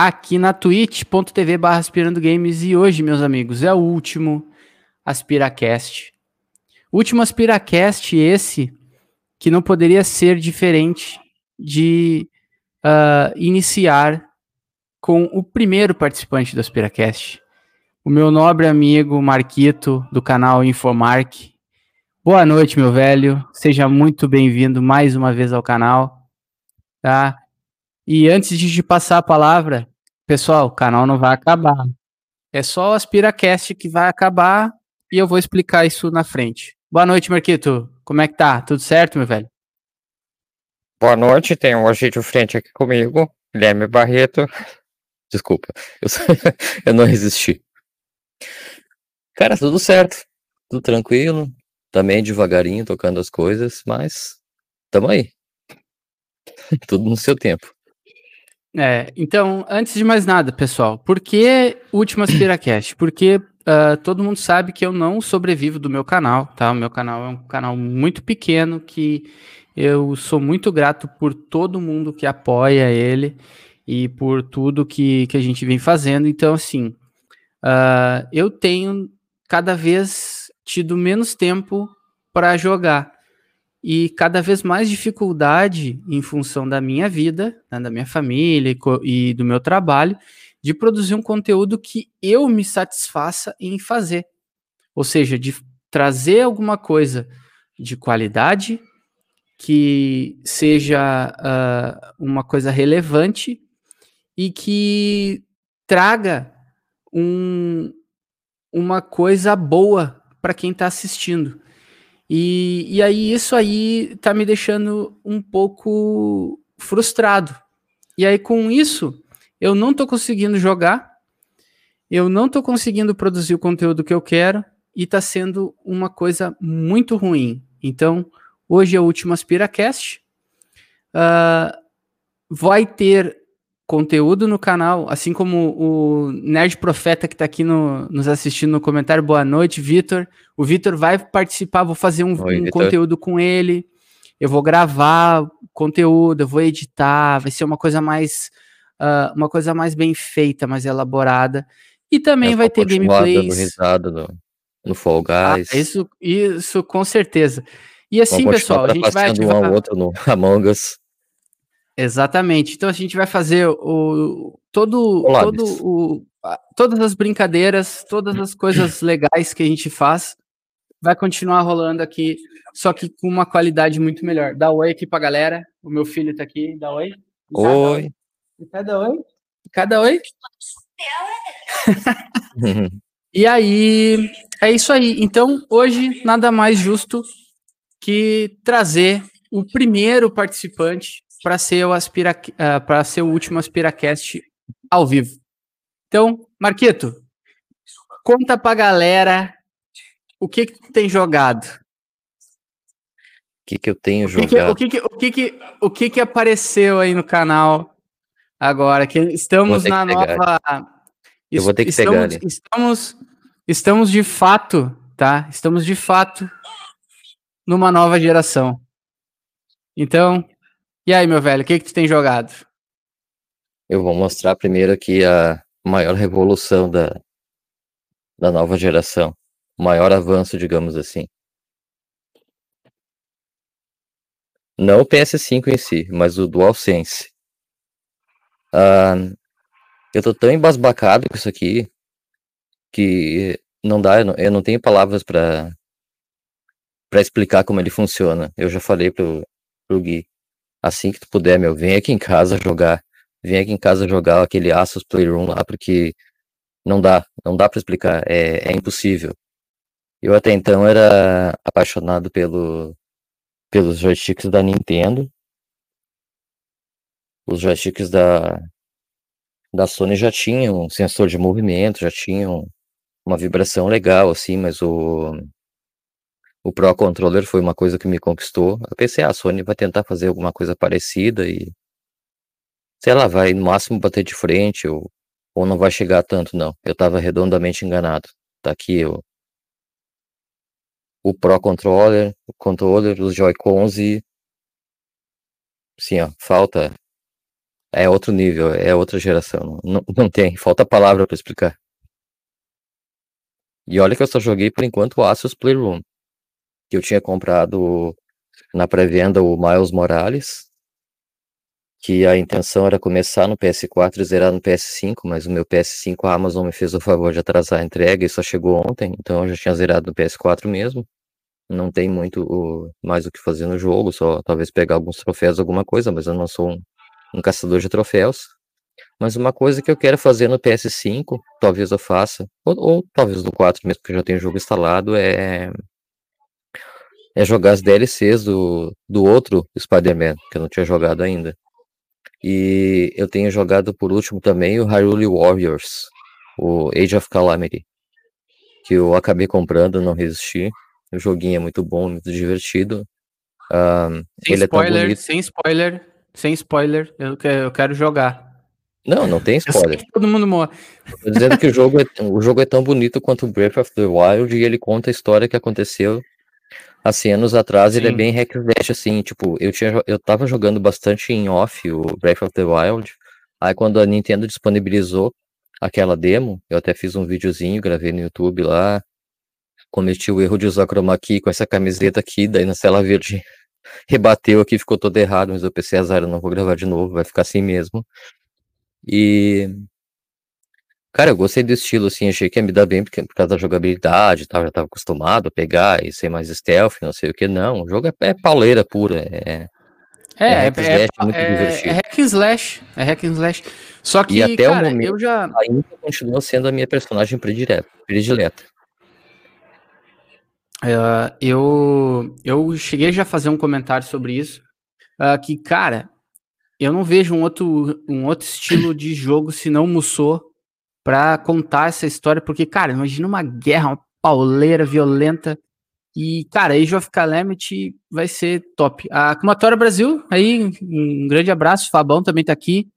aqui na twitch.tv barra Aspirando Games e hoje, meus amigos, é o último AspiraCast. Último AspiraCast esse que não poderia ser diferente de uh, iniciar com o primeiro participante do AspiraCast, o meu nobre amigo Marquito, do canal Infomark. Boa noite, meu velho. Seja muito bem-vindo mais uma vez ao canal. Tá? E antes de passar a palavra, pessoal, o canal não vai acabar. É só o AspiraCast que vai acabar e eu vou explicar isso na frente. Boa noite, Marquito. Como é que tá? Tudo certo, meu velho? Boa noite, tem um agente frente aqui comigo, Guilherme Barreto. Desculpa, eu, eu não resisti. Cara, tudo certo, tudo tranquilo, também devagarinho tocando as coisas, mas tamo aí. tudo no seu tempo. É, então, antes de mais nada, pessoal, por que Última Aspiracast? Porque uh, todo mundo sabe que eu não sobrevivo do meu canal, tá? O meu canal é um canal muito pequeno que eu sou muito grato por todo mundo que apoia ele e por tudo que, que a gente vem fazendo. Então, assim, uh, eu tenho cada vez tido menos tempo para jogar e cada vez mais dificuldade em função da minha vida, né, da minha família e, e do meu trabalho, de produzir um conteúdo que eu me satisfaça em fazer. Ou seja, de trazer alguma coisa de qualidade, que seja uh, uma coisa relevante e que traga um, uma coisa boa para quem está assistindo. E, e aí isso aí tá me deixando um pouco frustrado. E aí com isso, eu não tô conseguindo jogar, eu não tô conseguindo produzir o conteúdo que eu quero e tá sendo uma coisa muito ruim. Então, hoje é o último AspiraCast. Uh, vai ter conteúdo no canal, assim como o Nerd Profeta que está aqui no, nos assistindo no comentário. Boa noite, Vitor. O Vitor vai participar, vou fazer um, Oi, um conteúdo com ele. Eu vou gravar conteúdo, eu vou editar, vai ser uma coisa mais uh, uma coisa mais bem feita, mais elaborada. E também vai ter gameplays. risada no, no Fall ah, Guys. Ah, isso, isso com certeza. E assim, pessoal, a gente vai ativar... um ao outro no Among Us. Exatamente. Então a gente vai fazer o todo, todo o, todas as brincadeiras, todas as coisas legais que a gente faz, vai continuar rolando aqui, só que com uma qualidade muito melhor. Dá oi aqui pra galera. O meu filho tá aqui. Dá oi. Oi. Cada oi. Cada oi. e aí, é isso aí. Então, hoje, nada mais justo que trazer o primeiro participante para ser o aspira, uh, para ser o último aspiracast ao vivo. Então, Marquito, conta pra galera o que que tu tem jogado. O que que eu tenho jogado? O, que que, o, que que, o que que apareceu aí no canal agora? Que estamos na nova... Eu vou ter que estamos, pegar ali. Estamos, estamos de fato, tá? Estamos de fato numa nova geração. Então, e aí, meu velho, o que, que tu tem jogado? Eu vou mostrar primeiro aqui a maior revolução da, da nova geração. O maior avanço, digamos assim. Não o PS5 em si, mas o DualSense. Ah, eu tô tão embasbacado com isso aqui que não dá, eu não, eu não tenho palavras para para explicar como ele funciona. Eu já falei pro, pro Gui assim que tu puder, meu, vem aqui em casa jogar. Vem aqui em casa jogar aquele Asus Playroom lá, porque não dá, não dá para explicar, é, é impossível. Eu até então era apaixonado pelo, pelos joysticks da Nintendo. Os joysticks da, da Sony já tinham um sensor de movimento, já tinham uma vibração legal, assim, mas o, o Pro Controller foi uma coisa que me conquistou. Eu pensei, ah, a Sony vai tentar fazer alguma coisa parecida e. Sei lá, vai no máximo bater de frente ou, ou não vai chegar tanto, não. Eu tava redondamente enganado. Tá aqui o, o Pro Controller, o controller, os Joy-Cons e. Sim, ó, falta. é outro nível, é outra geração. Não, não tem, falta palavra para explicar. E olha que eu só joguei por enquanto o Asus Playroom, que eu tinha comprado na pré-venda o Miles Morales, que a intenção era começar no PS4 e zerar no PS5, mas o meu PS5 a Amazon me fez o favor de atrasar a entrega e só chegou ontem, então eu já tinha zerado no PS4 mesmo. Não tem muito o, mais o que fazer no jogo, só talvez pegar alguns troféus, alguma coisa, mas eu não sou um, um caçador de troféus. Mas uma coisa que eu quero fazer no PS5, talvez eu faça, ou, ou talvez no 4 mesmo, porque eu já tenho o jogo instalado, é é jogar as DLCs do, do outro Spider-Man, que eu não tinha jogado ainda. E eu tenho jogado por último também o Hyrule Warriors, o Age of Calamity, que eu acabei comprando, não resisti. O joguinho é muito bom, muito divertido. Um, sem ele spoiler, é sem spoiler, sem spoiler, eu quero, eu quero jogar. Não, não tem spoiler. todo mundo morre. Tô dizendo que o jogo, é, o jogo é tão bonito quanto o Breath of the Wild e ele conta a história que aconteceu assim, anos atrás Sim. ele é bem hack slash, assim, tipo, eu, tinha, eu tava jogando bastante em off o Breath of the Wild, aí quando a Nintendo disponibilizou aquela demo, eu até fiz um videozinho, gravei no YouTube lá, cometi o erro de usar chroma key com essa camiseta aqui, daí na tela verde rebateu aqui, ficou todo errado, mas eu pensei, azar, eu não vou gravar de novo, vai ficar assim mesmo. E Cara, eu gostei do estilo, assim, achei que ia me dar bem porque, por causa da jogabilidade tal, já tava acostumado a pegar e ser mais stealth, não sei o que, não. O jogo é, é pauleira pura, é. É, é, hack é, slash, é, muito é, divertido. É hack and slash, é hack and slash. Só que, e até cara, o momento, eu já... ainda continua sendo a minha personagem predileta. predileta. Uh, eu, eu cheguei já a fazer um comentário sobre isso, uh, que, cara, eu não vejo um outro, um outro estilo de jogo senão Musou para contar essa história, porque, cara, imagina uma guerra, uma pauleira violenta. E, cara, Age of Calamity vai ser top. A Kumatora Brasil, aí, um grande abraço. Fabão também tá aqui.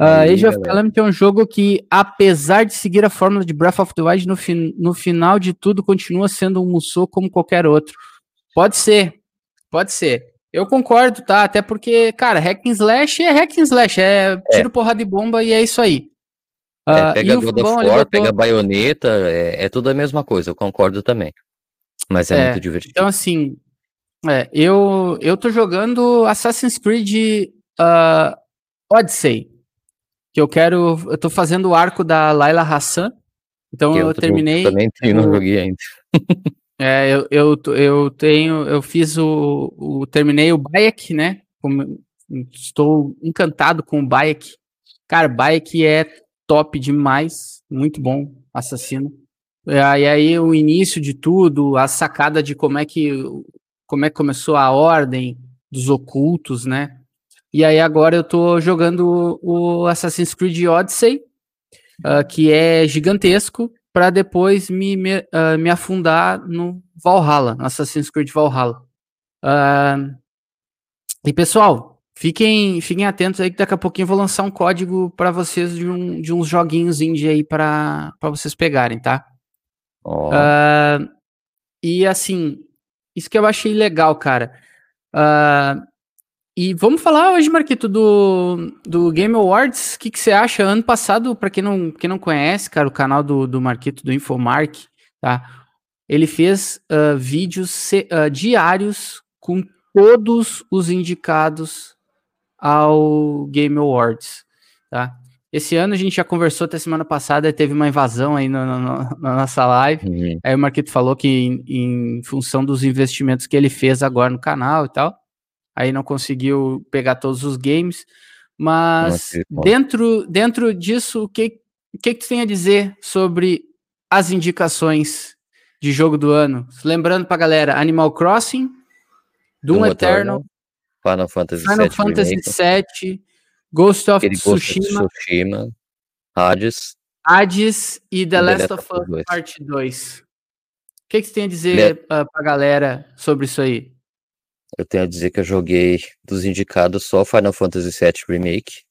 Uh, Age of Calamity é um jogo que, apesar de seguir a fórmula de Breath of the Wild, no, fin no final de tudo continua sendo um Musou como qualquer outro. Pode ser, pode ser. Eu concordo, tá? Até porque, cara, hack and slash é hack and slash, é, é. tiro, porrada de bomba e é isso aí. É, ah, pega God of War, botou... pega baioneta, é, é, tudo a mesma coisa, eu concordo também. Mas é, é muito divertido. Então, assim, é, eu, eu tô jogando Assassin's Creed uh, Odyssey. Que eu quero. Eu tô fazendo o arco da Layla Hassan. Então eu, eu terminei. Também tenho, não joguei ainda. é, eu, eu, eu tenho. Eu fiz o. o terminei o Bayek, né? Estou encantado com o Bayek. Cara, Bayek é top demais, muito bom, assassino. E aí o início de tudo, a sacada de como é que como é que começou a ordem dos ocultos, né? E aí agora eu tô jogando o Assassin's Creed Odyssey, uh, que é gigantesco, para depois me, me, uh, me, afundar no Valhalla, Assassin's Creed Valhalla. Uh, e pessoal, Fiquem, fiquem atentos aí que daqui a pouquinho eu vou lançar um código para vocês de, um, de uns joguinhos indie aí para vocês pegarem, tá? Oh. Uh, e assim, isso que eu achei legal, cara. Uh, e vamos falar hoje, Marquito, do, do Game Awards. O que, que você acha? Ano passado, para quem não, quem não conhece, cara, o canal do, do Marquito, do Infomark, tá? Ele fez uh, vídeos diários com todos os indicados ao Game Awards, tá? Esse ano a gente já conversou até semana passada, teve uma invasão aí no, no, na nossa live. Uhum. Aí o Marquito falou que em, em, função dos investimentos que ele fez agora no canal e tal, aí não conseguiu pegar todos os games. Mas dentro, dentro disso, o que, o que, que tu tem a dizer sobre as indicações de jogo do ano? Lembrando pra galera, Animal Crossing, Doom, Doom Eternal, Final Fantasy Final VII Fantasy VII, Ghost of Tsushima, of Tsushima, Hades, Hades e The, The Last of Us Part 2. O que, que você tem a dizer Le... pra, pra galera sobre isso aí? Eu tenho a dizer que eu joguei dos indicados só Final Fantasy VII Remake,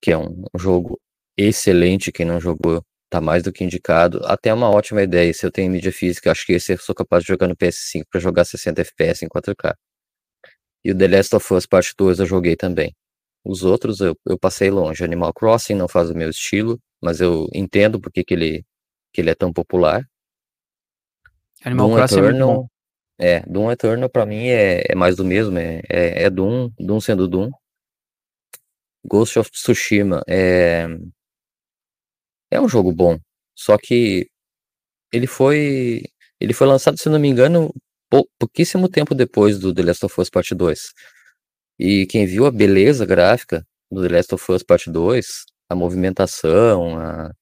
que é um, um jogo excelente. Quem não jogou tá mais do que indicado. Até uma ótima ideia. Se eu tenho mídia física, acho que esse eu sou capaz de jogar no PS5 para jogar 60 FPS em 4K. E o The Last of Us Part 2 eu joguei também. Os outros eu, eu passei longe. Animal Crossing não faz o meu estilo, mas eu entendo porque que ele, que ele é tão popular. Animal Doom Crossing Eternal, é muito bom. É, Doom Eternal pra mim é, é mais do mesmo, é, é, é Doom, Doom sendo Doom. Ghost of Tsushima é, é um jogo bom, só que ele foi ele foi lançado, se não me engano, pou, pouquíssimo tempo depois do The Last of Us Part 2. E quem viu a beleza gráfica do The Last of Us Part 2, a movimentação, a,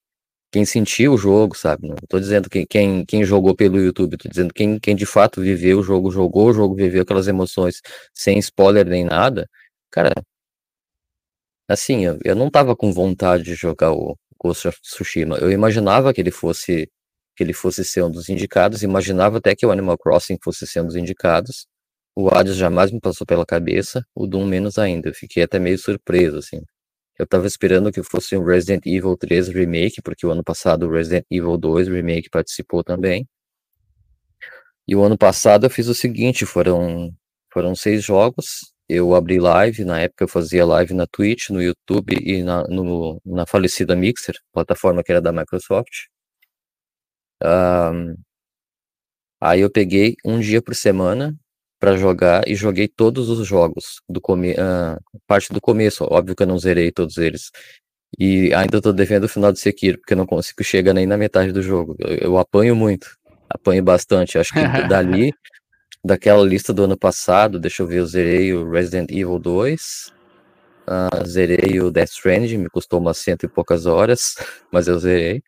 quem sentiu o jogo, sabe? Não tô dizendo quem, quem, quem jogou pelo YouTube, tô dizendo quem, quem de fato viveu o jogo, jogou o jogo, viveu aquelas emoções sem spoiler nem nada. Cara, assim, eu, eu não tava com vontade de jogar o Ghost of Tsushima. Eu imaginava que ele fosse que ele fosse ser um dos indicados, imaginava até que o Animal Crossing fosse ser um dos indicados. O Hades jamais me passou pela cabeça, o Doom menos ainda. Eu fiquei até meio surpreso, assim. Eu tava esperando que fosse um Resident Evil 3 Remake, porque o ano passado o Resident Evil 2 Remake participou também. E o ano passado eu fiz o seguinte, foram, foram seis jogos, eu abri live, na época eu fazia live na Twitch, no YouTube e na, no, na falecida Mixer, plataforma que era da Microsoft. Um, aí eu peguei um dia por semana para jogar e joguei todos os jogos do come uh, parte do começo. Óbvio que eu não zerei todos eles. E ainda estou devendo o final de Sekiro, porque eu não consigo chegar nem na metade do jogo. Eu, eu apanho muito, apanho bastante. Acho que dali, daquela lista do ano passado, deixa eu ver, eu zerei o Resident Evil 2, uh, zerei o Death Stranding, me custou umas cento e poucas horas, mas eu zerei.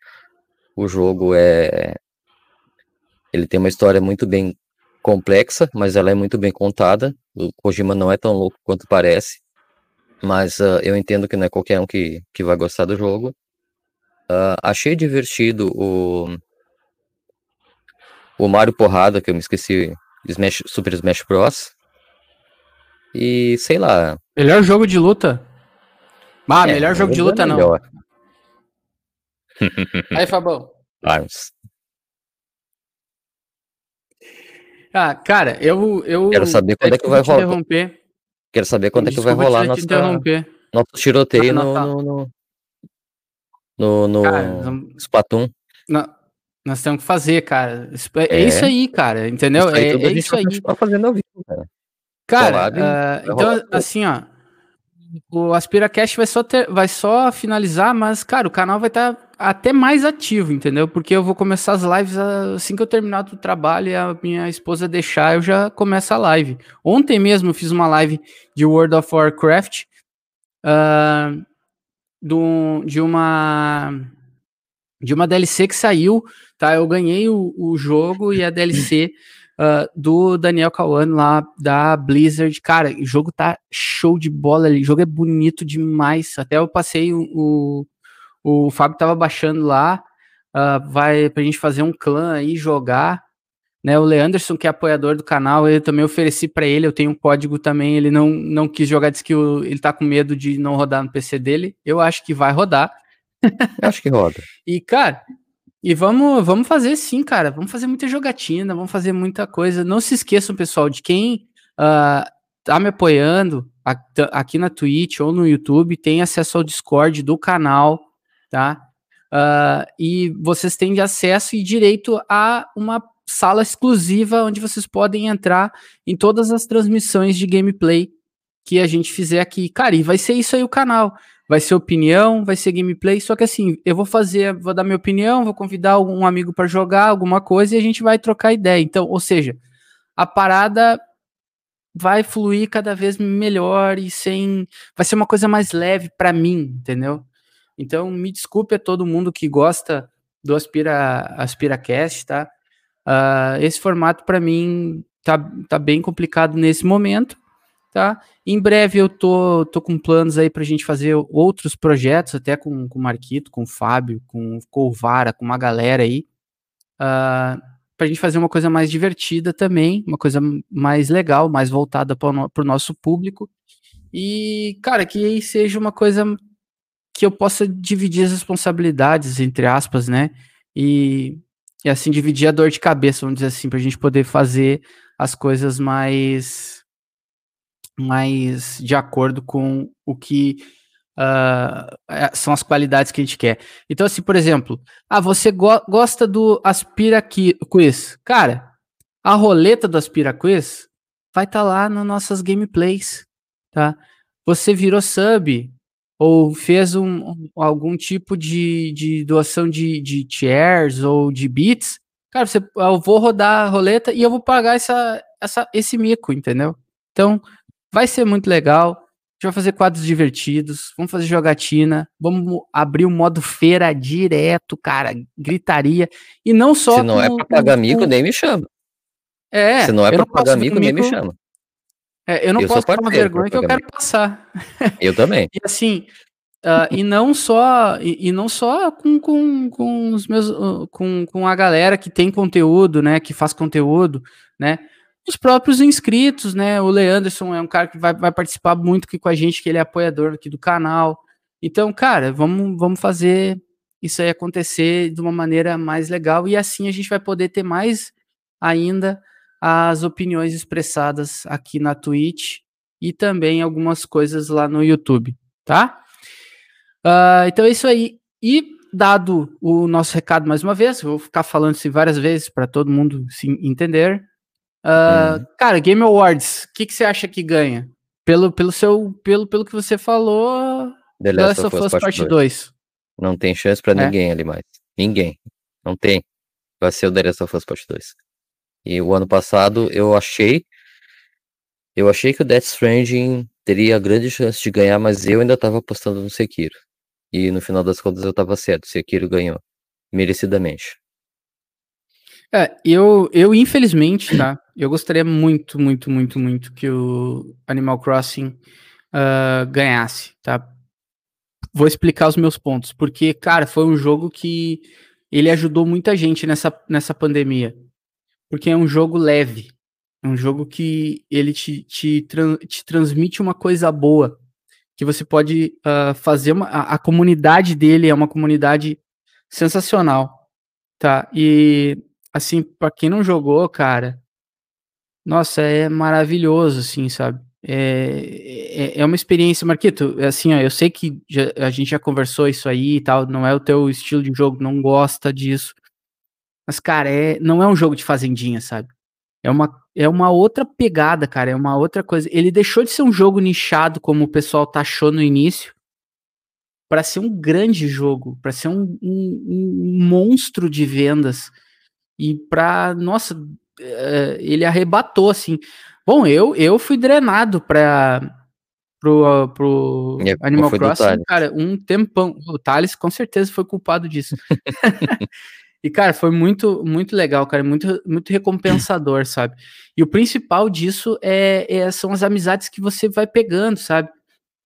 O jogo é. Ele tem uma história muito bem complexa, mas ela é muito bem contada. O Kojima não é tão louco quanto parece, mas uh, eu entendo que não é qualquer um que, que vai gostar do jogo. Uh, achei divertido o, o Mario Porrada, que eu me esqueci, Smash, Super Smash Bros. E sei lá. Melhor jogo de luta? Ah, é, melhor jogo de luta é não. Aí, Fabão. Vamos. Ah, cara, eu. eu Quero saber quando é, que vai rolar. Quero saber quando é que vai rolar nossa, nosso tiroteio ah, no, no, no, no, no cara, Splatoon. nós temos que fazer, cara. É, é, isso aí, cara, entendeu? Isso aí, é, é isso aí. fazendo ao vivo, cara. Cara, uh, então, assim, ó, o AspiraCast vai só, ter, vai só finalizar, mas, cara, o canal vai estar tá até mais ativo, entendeu? Porque eu vou começar as lives assim que eu terminar do trabalho e a minha esposa deixar, eu já começo a live. Ontem mesmo eu fiz uma live de World of Warcraft, uh, do, de uma de uma DLC que saiu, tá? Eu ganhei o, o jogo e a DLC uh, do Daniel Kawan lá da Blizzard. Cara, o jogo tá show de bola ali. O jogo é bonito demais. Até eu passei o. O, o Fábio tava baixando lá. Uh, vai pra gente fazer um clã aí, jogar. Né, o Leanderson, que é apoiador do canal, eu também ofereci para ele, eu tenho um código também, ele não, não quis jogar, disse que o, ele tá com medo de não rodar no PC dele. Eu acho que vai rodar. Eu acho que roda. e, cara, e vamos, vamos fazer sim, cara. Vamos fazer muita jogatina, vamos fazer muita coisa. Não se esqueçam, pessoal, de quem uh, tá me apoiando aqui na Twitch ou no YouTube, tem acesso ao Discord do canal, tá? Uh, e vocês têm acesso e direito a uma sala exclusiva onde vocês podem entrar em todas as transmissões de gameplay que a gente fizer aqui. Cara, e vai ser isso aí o canal vai ser opinião, vai ser gameplay, só que assim, eu vou fazer, vou dar minha opinião, vou convidar um amigo para jogar alguma coisa e a gente vai trocar ideia. Então, ou seja, a parada vai fluir cada vez melhor e sem vai ser uma coisa mais leve para mim, entendeu? Então, me desculpe a todo mundo que gosta do Aspira AspiraCast, tá? Uh, esse formato para mim tá, tá bem complicado nesse momento, tá? Em breve eu tô, tô com planos aí pra gente fazer outros projetos, até com, com o Marquito, com o Fábio, com o Colvara, com uma galera aí, uh, pra gente fazer uma coisa mais divertida também, uma coisa mais legal, mais voltada para o nosso público. E, cara, que seja uma coisa que eu possa dividir as responsabilidades, entre aspas, né? E, e assim, dividir a dor de cabeça, vamos dizer assim, pra gente poder fazer as coisas mais mais de acordo com o que uh, são as qualidades que a gente quer. Então, assim, por exemplo, ah, você go gosta do Aspira Quiz. Cara, a roleta do Aspira Quiz vai estar tá lá nas nossas gameplays, tá? Você virou sub ou fez um, um algum tipo de, de doação de, de chairs ou de bits, cara, você, eu vou rodar a roleta e eu vou pagar essa, essa, esse mico, entendeu? Então, vai ser muito legal. A gente vai fazer quadros divertidos, vamos fazer jogatina, vamos abrir o modo feira direto, cara, gritaria. E não só. Se não é com, é pra pagar mico, com... nem me chama. É. Se não é pra pagar mico, nem me chama. É, eu não eu posso passar uma vergonha que eu quero passar. Eu também. e assim, uh, e não só e, e, não só com, com, com os meus uh, com, com a galera que tem conteúdo, né, que faz conteúdo, né? Os próprios inscritos, né? O Leanderson é um cara que vai, vai participar muito aqui com a gente, que ele é apoiador aqui do canal. Então, cara, vamos, vamos fazer isso aí acontecer de uma maneira mais legal e assim a gente vai poder ter mais ainda as opiniões expressadas aqui na Twitch e também algumas coisas lá no YouTube, tá? Uh, então é isso aí. E dado o nosso recado mais uma vez, vou ficar falando isso várias vezes para todo mundo se entender. Uh, hum. Cara, Game Awards, o que, que você acha que ganha? Pelo, pelo, seu, pelo, pelo que você falou, The Last of Us Part 2. Não tem chance para é. ninguém ali mais. Ninguém. Não tem. Vai ser o The Last of Us Part 2. E o ano passado eu achei. Eu achei que o Death Stranding teria grande chance de ganhar, mas eu ainda tava apostando no Sekiro. E no final das contas eu tava certo. Sekiro ganhou. Merecidamente. É, eu, eu infelizmente, tá? Eu gostaria muito, muito, muito, muito que o Animal Crossing uh, ganhasse, tá? Vou explicar os meus pontos, porque, cara, foi um jogo que ele ajudou muita gente nessa, nessa pandemia porque é um jogo leve. É um jogo que ele te, te, te transmite uma coisa boa. Que você pode uh, fazer uma. A, a, comunidade dele é uma comunidade sensacional. Tá? E assim, para quem não jogou, cara, nossa, é maravilhoso, assim, sabe? É, é, é uma experiência, Marquito, é assim, ó, eu sei que já, a gente já conversou isso aí e tal, não é o teu estilo de jogo, não gosta disso, mas, cara, é, não é um jogo de fazendinha, sabe? É uma, é uma outra pegada, cara. É uma outra coisa. Ele deixou de ser um jogo nichado, como o pessoal taxou no início, para ser um grande jogo, para ser um, um, um, monstro de vendas. E pra. Nossa, uh, ele arrebatou, assim. Bom, eu, eu fui drenado pra. Pro, pro é, Animal Crossing, cara, um tempão. O Thales com certeza foi culpado disso. E, cara, foi muito, muito legal, cara, muito, muito recompensador, sabe? E o principal disso é, é, são as amizades que você vai pegando, sabe?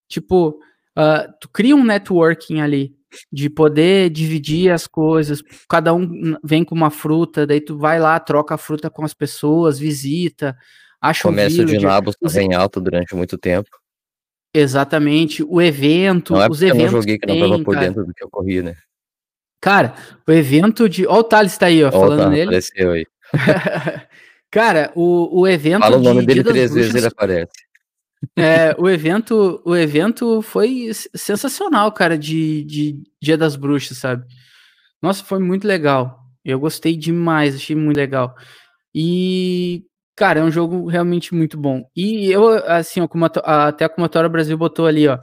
Tipo, uh, tu cria um networking ali, de poder dividir as coisas, cada um vem com uma fruta, daí tu vai lá, troca a fruta com as pessoas, visita, acha Comércio um de nabos tá em alto durante muito tempo. Exatamente, o evento, não é os eventos. Eu não joguei que não tava por cara. dentro do que ocorria, né? Cara, o evento de. Ó, o Thales tá aí, ó, falando tá, nele. Apareceu aí. Cara, o, o evento. Fala o nome dele três vezes, ele aparece. É, o evento, o evento foi sensacional, cara, de, de Dia das Bruxas, sabe? Nossa, foi muito legal. Eu gostei demais, achei muito legal. E, cara, é um jogo realmente muito bom. E eu, assim, ó, como a, até a Comatória Brasil botou ali, ó,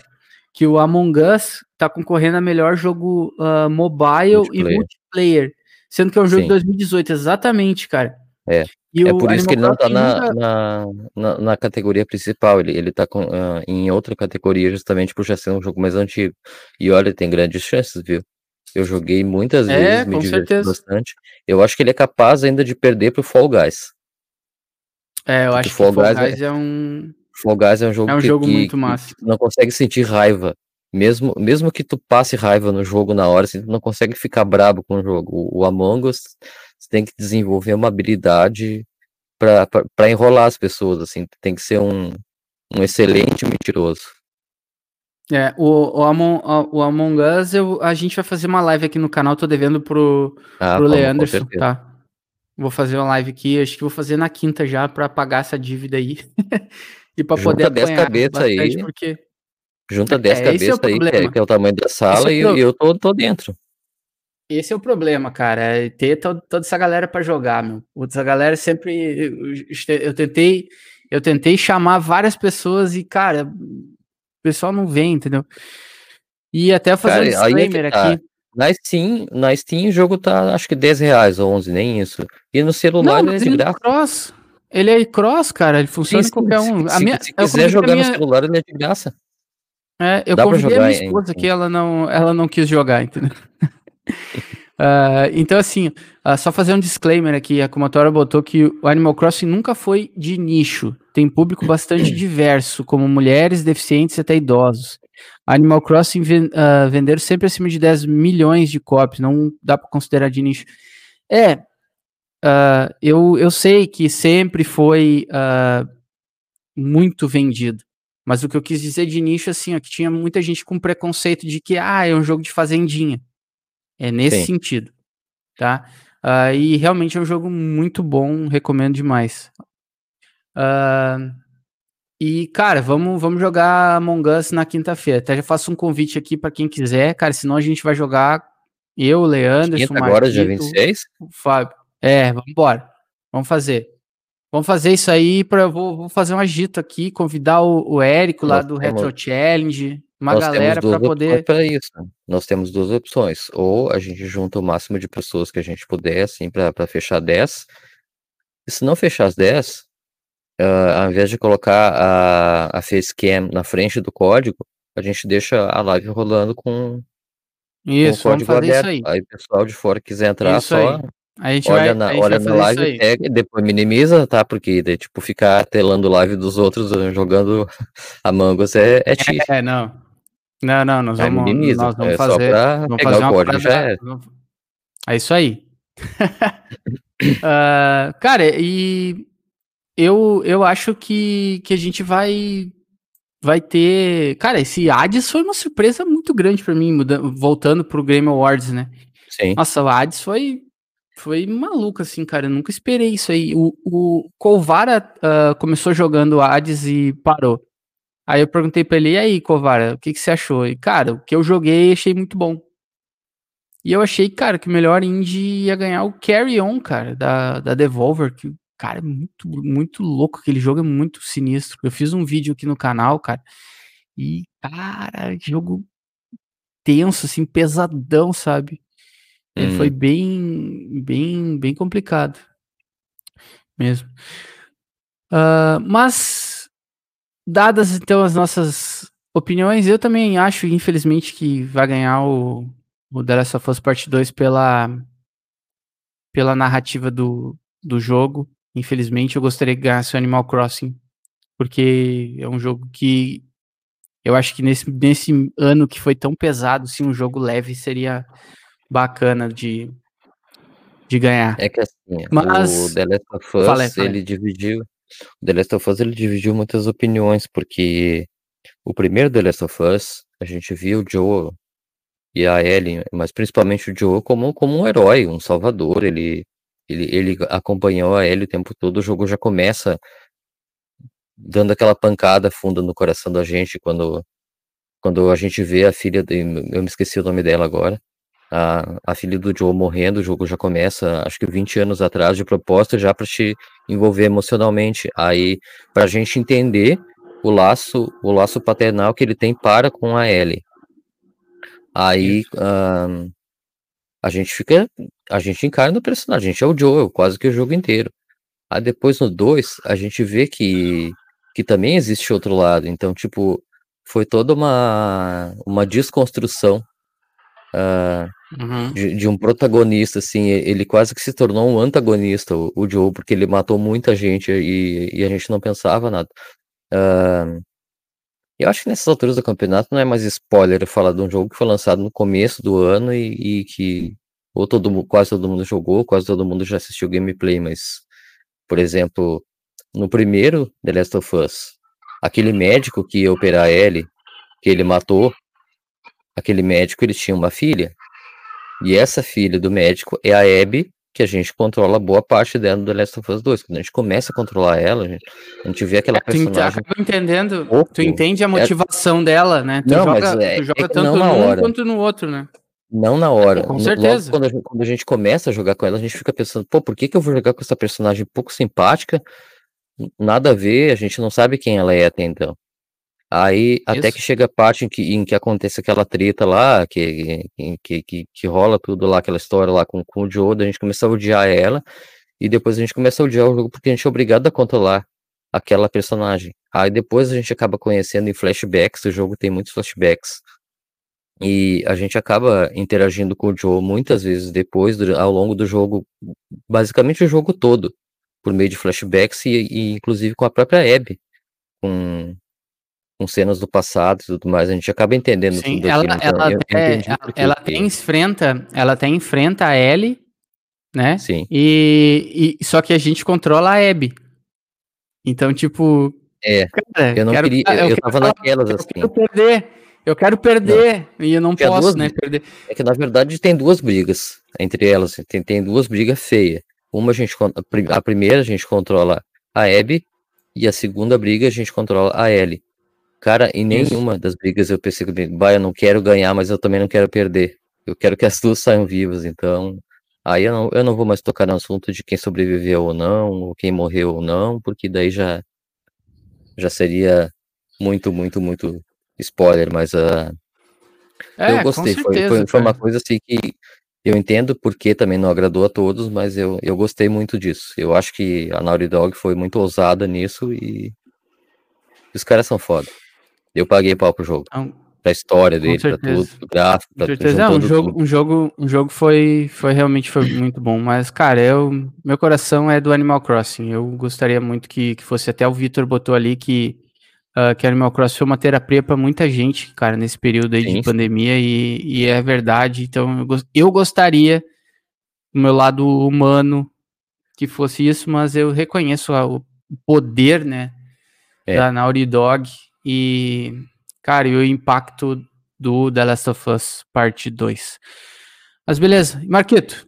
que o Among Us tá concorrendo a melhor jogo uh, mobile multiplayer. e multiplayer, sendo que é um jogo Sim. de 2018, exatamente, cara. É. E é por isso que ele não tá na, na, na, na, categoria principal, ele, ele tá com, uh, em outra categoria justamente por já ser um jogo mais antigo. E olha, tem grandes chances, viu? Eu joguei muitas é, vezes, me diverti certeza. bastante. Eu acho que ele é capaz ainda de perder pro Fall Guys. É, eu acho que Fall Guys, Guys é... é... um. Fall Guys é um jogo, é um que, jogo que, muito massa. Não consegue sentir raiva mesmo, mesmo que tu passe raiva no jogo na hora, assim, tu não consegue ficar brabo com o jogo. O, o Among Us, tem que desenvolver uma habilidade para enrolar as pessoas, assim, tem que ser um, um excelente mentiroso. É, o, o, Among, o Among Us, eu, a gente vai fazer uma live aqui no canal, tô devendo pro, ah, pro Leanderson, tá? Vou fazer uma live aqui, acho que vou fazer na quinta já para pagar essa dívida aí. e para poder Junta 10 apanhar cabeças aí. porque Junta 10 É, esse é cabeças aí, que é, problema. que é o tamanho da sala, Esse e é e eu tô, tô dentro. esse é o problema, cara, é ter to- toda essa galera para jogar, meu. Essa galera sempre eu, eu tentei eu tentei chamar várias pessoas e, cara, o pessoal não vem, entendeu? E até fazer um Cara, é que disclaimer tá. aqui. Na Steam, na Steam o jogo tá acho que 10 reais ou 11, nem isso. E no celular Não, ele é de é graça. cross. Ele é cross, cara, ele funciona Sim, em qualquer um. se, A minha, se eu quiser jogar minha- no celular, ele é de graça. É, eu Dá convidei a minha esposa em- que ela não, ela não quis jogar, entendeu? Ah, então, assim, ah, só fazer um disclaimer aqui, a Kumatora botou que o Animal Crossing nunca foi de nicho, tem público bastante diverso, como mulheres, deficientes e até idosos. Animal Crossing ven, ah, venderam sempre acima de 10 milhões de cópias, não dá para considerar de nicho. É, ah, eu, eu sei que sempre foi ah, muito vendido. Mas o que eu quis dizer de nicho, assim, ó, que tinha muita gente com preconceito de que, ah, é um jogo de fazendinha. É nesse Sim. sentido, tá? Ah, e realmente é um jogo muito bom, recomendo demais. Ah, e, cara, vamos, vamos jogar Among Us na quinta-feira. Até já faço um convite aqui para quem quiser, cara, senão a gente vai jogar eu, o Leanderson, Quinta agora, dia Marquito, 26? o Fábio. É, vamos embora. Vamos fazer. Vamos fazer isso aí para vou, vou fazer um agito aqui, convidar o, o Érico lá Nós do temos- Retro Challenge, uma galera para poder. para isso. Nós temos duas opções. Ou a gente junta o máximo de pessoas que a gente puder, assim, para fechar 10. E se não fechar as 10, ah, ao invés de colocar a, a facecam na frente do código, a gente deixa a live rolando com, Isso, vamos código fazer aberto. isso aí. o pessoal de fora quiser entrar, Isso só aí. A gente olha vai, na, a olha na live, pega e depois minimiza, tá? Porque daí, tipo, ficar telando live dos outros eh, jogando Among Us é, é. É, não. Não, não, nós Aí vamos, minimiza. nós vamos é só fazer. pra Vamos pegar fazer o código já é. É isso aí. Ah, cara, e eu, eu acho que, que a gente vai vai ter. Cara, esse Hades foi uma surpresa muito grande pra mim, muda- voltando pro Game Awards, né? Sim. Nossa, o Hades foi, foi maluco, assim, cara. Eu nunca esperei isso aí. O, o Colvara ah, começou jogando Hades e parou. Aí eu perguntei pra ele, e aí, Colvara, o que, que você achou? E, cara, o que eu joguei achei muito bom. E eu achei, cara, que o melhor indie ia ganhar o Carry On, cara, da, da Devolver, que, cara, é muito, muito louco. Aquele jogo é muito sinistro. Eu fiz um vídeo aqui no canal, cara, e, cara, jogo tenso, assim, pesadão, sabe? É, Hum. Foi bem, bem, bem complicado mesmo. Ah, mas, dadas então as nossas opiniões, eu também acho, infelizmente, que vai ganhar o, o The Last of Us Part 2 pela, pela narrativa do, do jogo. Infelizmente, eu gostaria que ganhasse o Animal Crossing, porque é um jogo que eu acho que nesse, nesse ano que foi tão pesado, assim, um jogo leve seria bacana de, de ganhar. É que assim, Mas- o The Last of Us, fala aí. ele dividiu. O The Last of Us, ele dividiu muitas opiniões, porque o primeiro The Last of Us, a gente viu o Joel e a Ellie, mas principalmente o Joel como, como um herói, um salvador. Ele, ele, ele acompanhou a Ellie o tempo todo, o jogo já começa dando aquela pancada funda no coração da gente quando, quando a gente vê a filha, de, eu me esqueci o nome dela agora, a, a filha do Joe morrendo, o jogo já começa, acho que 20 anos atrás, de propósito, já para te envolver emocionalmente. Aí, para a gente entender o laço, o laço paternal que ele tem para com a Ellie. Aí, ahn, a gente fica, a gente encarna o personagem, a gente é o Joel, quase que o jogo inteiro. Aí depois no 2, a gente vê que, que também existe outro lado. Então, tipo, foi toda uma, uma desconstrução ah, Uhum. de, de um protagonista, assim, ele quase que se tornou um antagonista, o, o Joe, porque ele matou muita gente e, e a gente não pensava nada. Ah, eu acho que nessas alturas do campeonato não é mais spoiler falar de um jogo que foi lançado no começo do ano e, e que ou todo, quase todo mundo jogou, quase todo mundo já assistiu gameplay, mas, por exemplo, no primeiro The Last of Us, aquele médico que ia operar a Ellie, que ele matou, aquele médico ele tinha uma filha, e essa filha do médico é a Abby que a gente controla boa parte dela do Last of Us 2. Quando a gente começa a controlar ela, a gente, a gente vê aquela É, tu personagem. acaba entendendo, pouco. tu entende a motivação dela, né? Tu Não, joga, mas é- tu joga é tanto não num hora. quanto no outro, né? Não na hora. Com certeza. Quando a, gente, quando a gente começa a jogar com ela, a gente fica pensando, pô, por que, que eu vou jogar com essa personagem pouco simpática? Nada a ver, a gente não sabe quem ela é até então. Aí, até Isso. que chega a parte em que, em que acontece aquela treta lá, que, que, que, que rola tudo lá, aquela história lá com, com o Joe, a gente começa a odiar ela, e depois a gente começa a odiar o jogo porque a gente é obrigado a controlar aquela personagem. Aí depois a gente acaba conhecendo em flashbacks, o jogo tem muitos flashbacks, e a gente acaba interagindo com o Joe muitas vezes depois, ao longo do jogo, basicamente o jogo todo, por meio de flashbacks e, e inclusive com a própria Abby, com, com cenas do passado e tudo mais, a gente acaba entendendo Sim, tudo ela, aquilo. então ela, eu por que ela que- até enfrenta, ela até enfrenta a Ellie, né? Sim, E, e só que a gente controla a Abby. Então, tipo, é, cara, eu não quero- queria, eu, eu tava falar- naquelas eu assim, quero perder, eu quero perder e eu não posso, né? brigas. Perder. é que na verdade tem duas brigas entre elas, tem, tem duas brigas feias. Uma a gente, a primeira a gente controla a Abby e a segunda briga a gente controla a Ellie. Cara, em nenhuma das brigas eu pensei, bah, eu não quero ganhar, mas eu também não quero perder. Eu quero que as duas saiam vivas, então. Aí eu não, eu não vou mais tocar no assunto de quem sobreviveu ou não, ou quem morreu ou não, porque daí já, já seria muito, muito, muito spoiler, mas ah, É, eu gostei. Foi, certeza, foi, foi uma cara. coisa assim que eu entendo porque também não agradou a todos, mas eu, eu gostei muito disso. Eu acho que a Naughty Dog foi muito ousada nisso e os caras são foda. Eu paguei pau pro jogo, Então, pra história dele, pra tudo, pro gráfico, Com pra certeza, é, um jogo, tudo. um jogo, um jogo foi, foi realmente foi muito bom, mas cara, eu, meu coração é do Animal Crossing. Eu gostaria muito que, que fosse até o Vitor botou ali que ah, que Animal Crossing foi uma terapia para muita gente, cara, nesse período aí Sim, de pandemia e, e é verdade. Então eu, eu gostaria do meu lado humano que fosse isso, mas eu reconheço a- o poder, né, É. da Naughty Dog e, cara, e o impacto do The Last of Us Parte 2. Mas beleza, Marquito,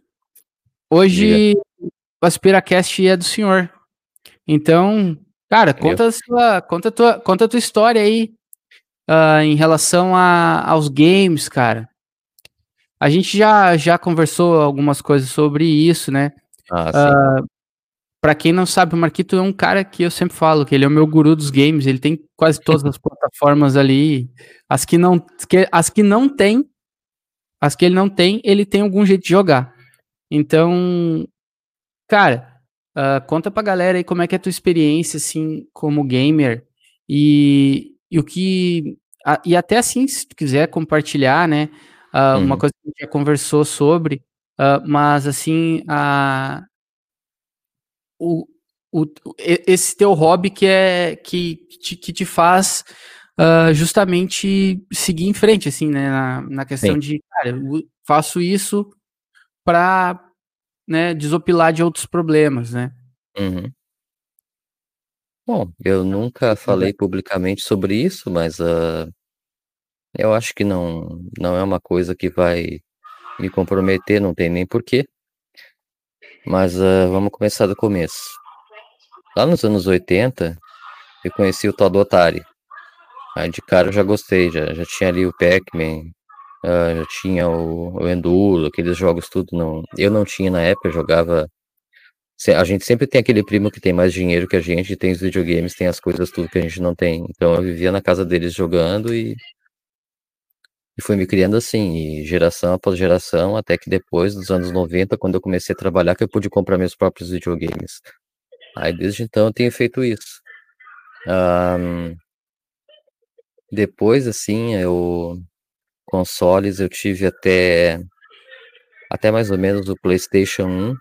hoje o AspiraCast é do senhor. Então, cara, conta a sua, conta a tua, conta a tua história aí ah, em relação a, aos games, cara. A gente já, já conversou algumas coisas sobre isso, né? Ah, sim. Pra quem não sabe, o Marquito é um cara que eu sempre falo que ele é o meu guru dos games. Ele tem quase todas as plataformas ali. As que não, que- as que não tem, as que ele não tem, ele tem algum jeito de jogar. Então, cara, ah, conta pra galera aí como é que é a tua experiência, assim, como gamer. E, e o que. a- e até assim, se tu quiser compartilhar, né? ah, Uma Uhum. coisa que a gente já conversou sobre, ah, mas assim, a, o, o, esse teu hobby que é que, te, que te faz ah, justamente seguir em frente, assim, né? Na, na questão Sim. de, cara, eu faço isso para né, desopilar de outros problemas, né? Uhum. Bom, eu nunca falei publicamente sobre isso, mas ah, eu acho que não, não é uma coisa que vai me comprometer, não tem nem porquê. Mas ah, vamos começar do começo. Lá nos anos 80, eu conheci o tal do Atari. Aí de cara eu já gostei, já, já tinha ali o Pac-Man, ah, já tinha o, o Enduro, aqueles jogos tudo. Não, eu não tinha na época, eu jogava. A gente sempre tem aquele primo que tem mais dinheiro que a gente, tem os videogames, tem as coisas tudo que a gente não tem. Então eu vivia na casa deles jogando e, e fui me criando assim, geração após geração, até que depois dos anos 90, quando eu comecei a trabalhar, que eu pude comprar meus próprios videogames. Aí desde então eu tenho feito isso. Ahn, depois, assim, eu consoles eu tive até até mais ou menos o PlayStation 1.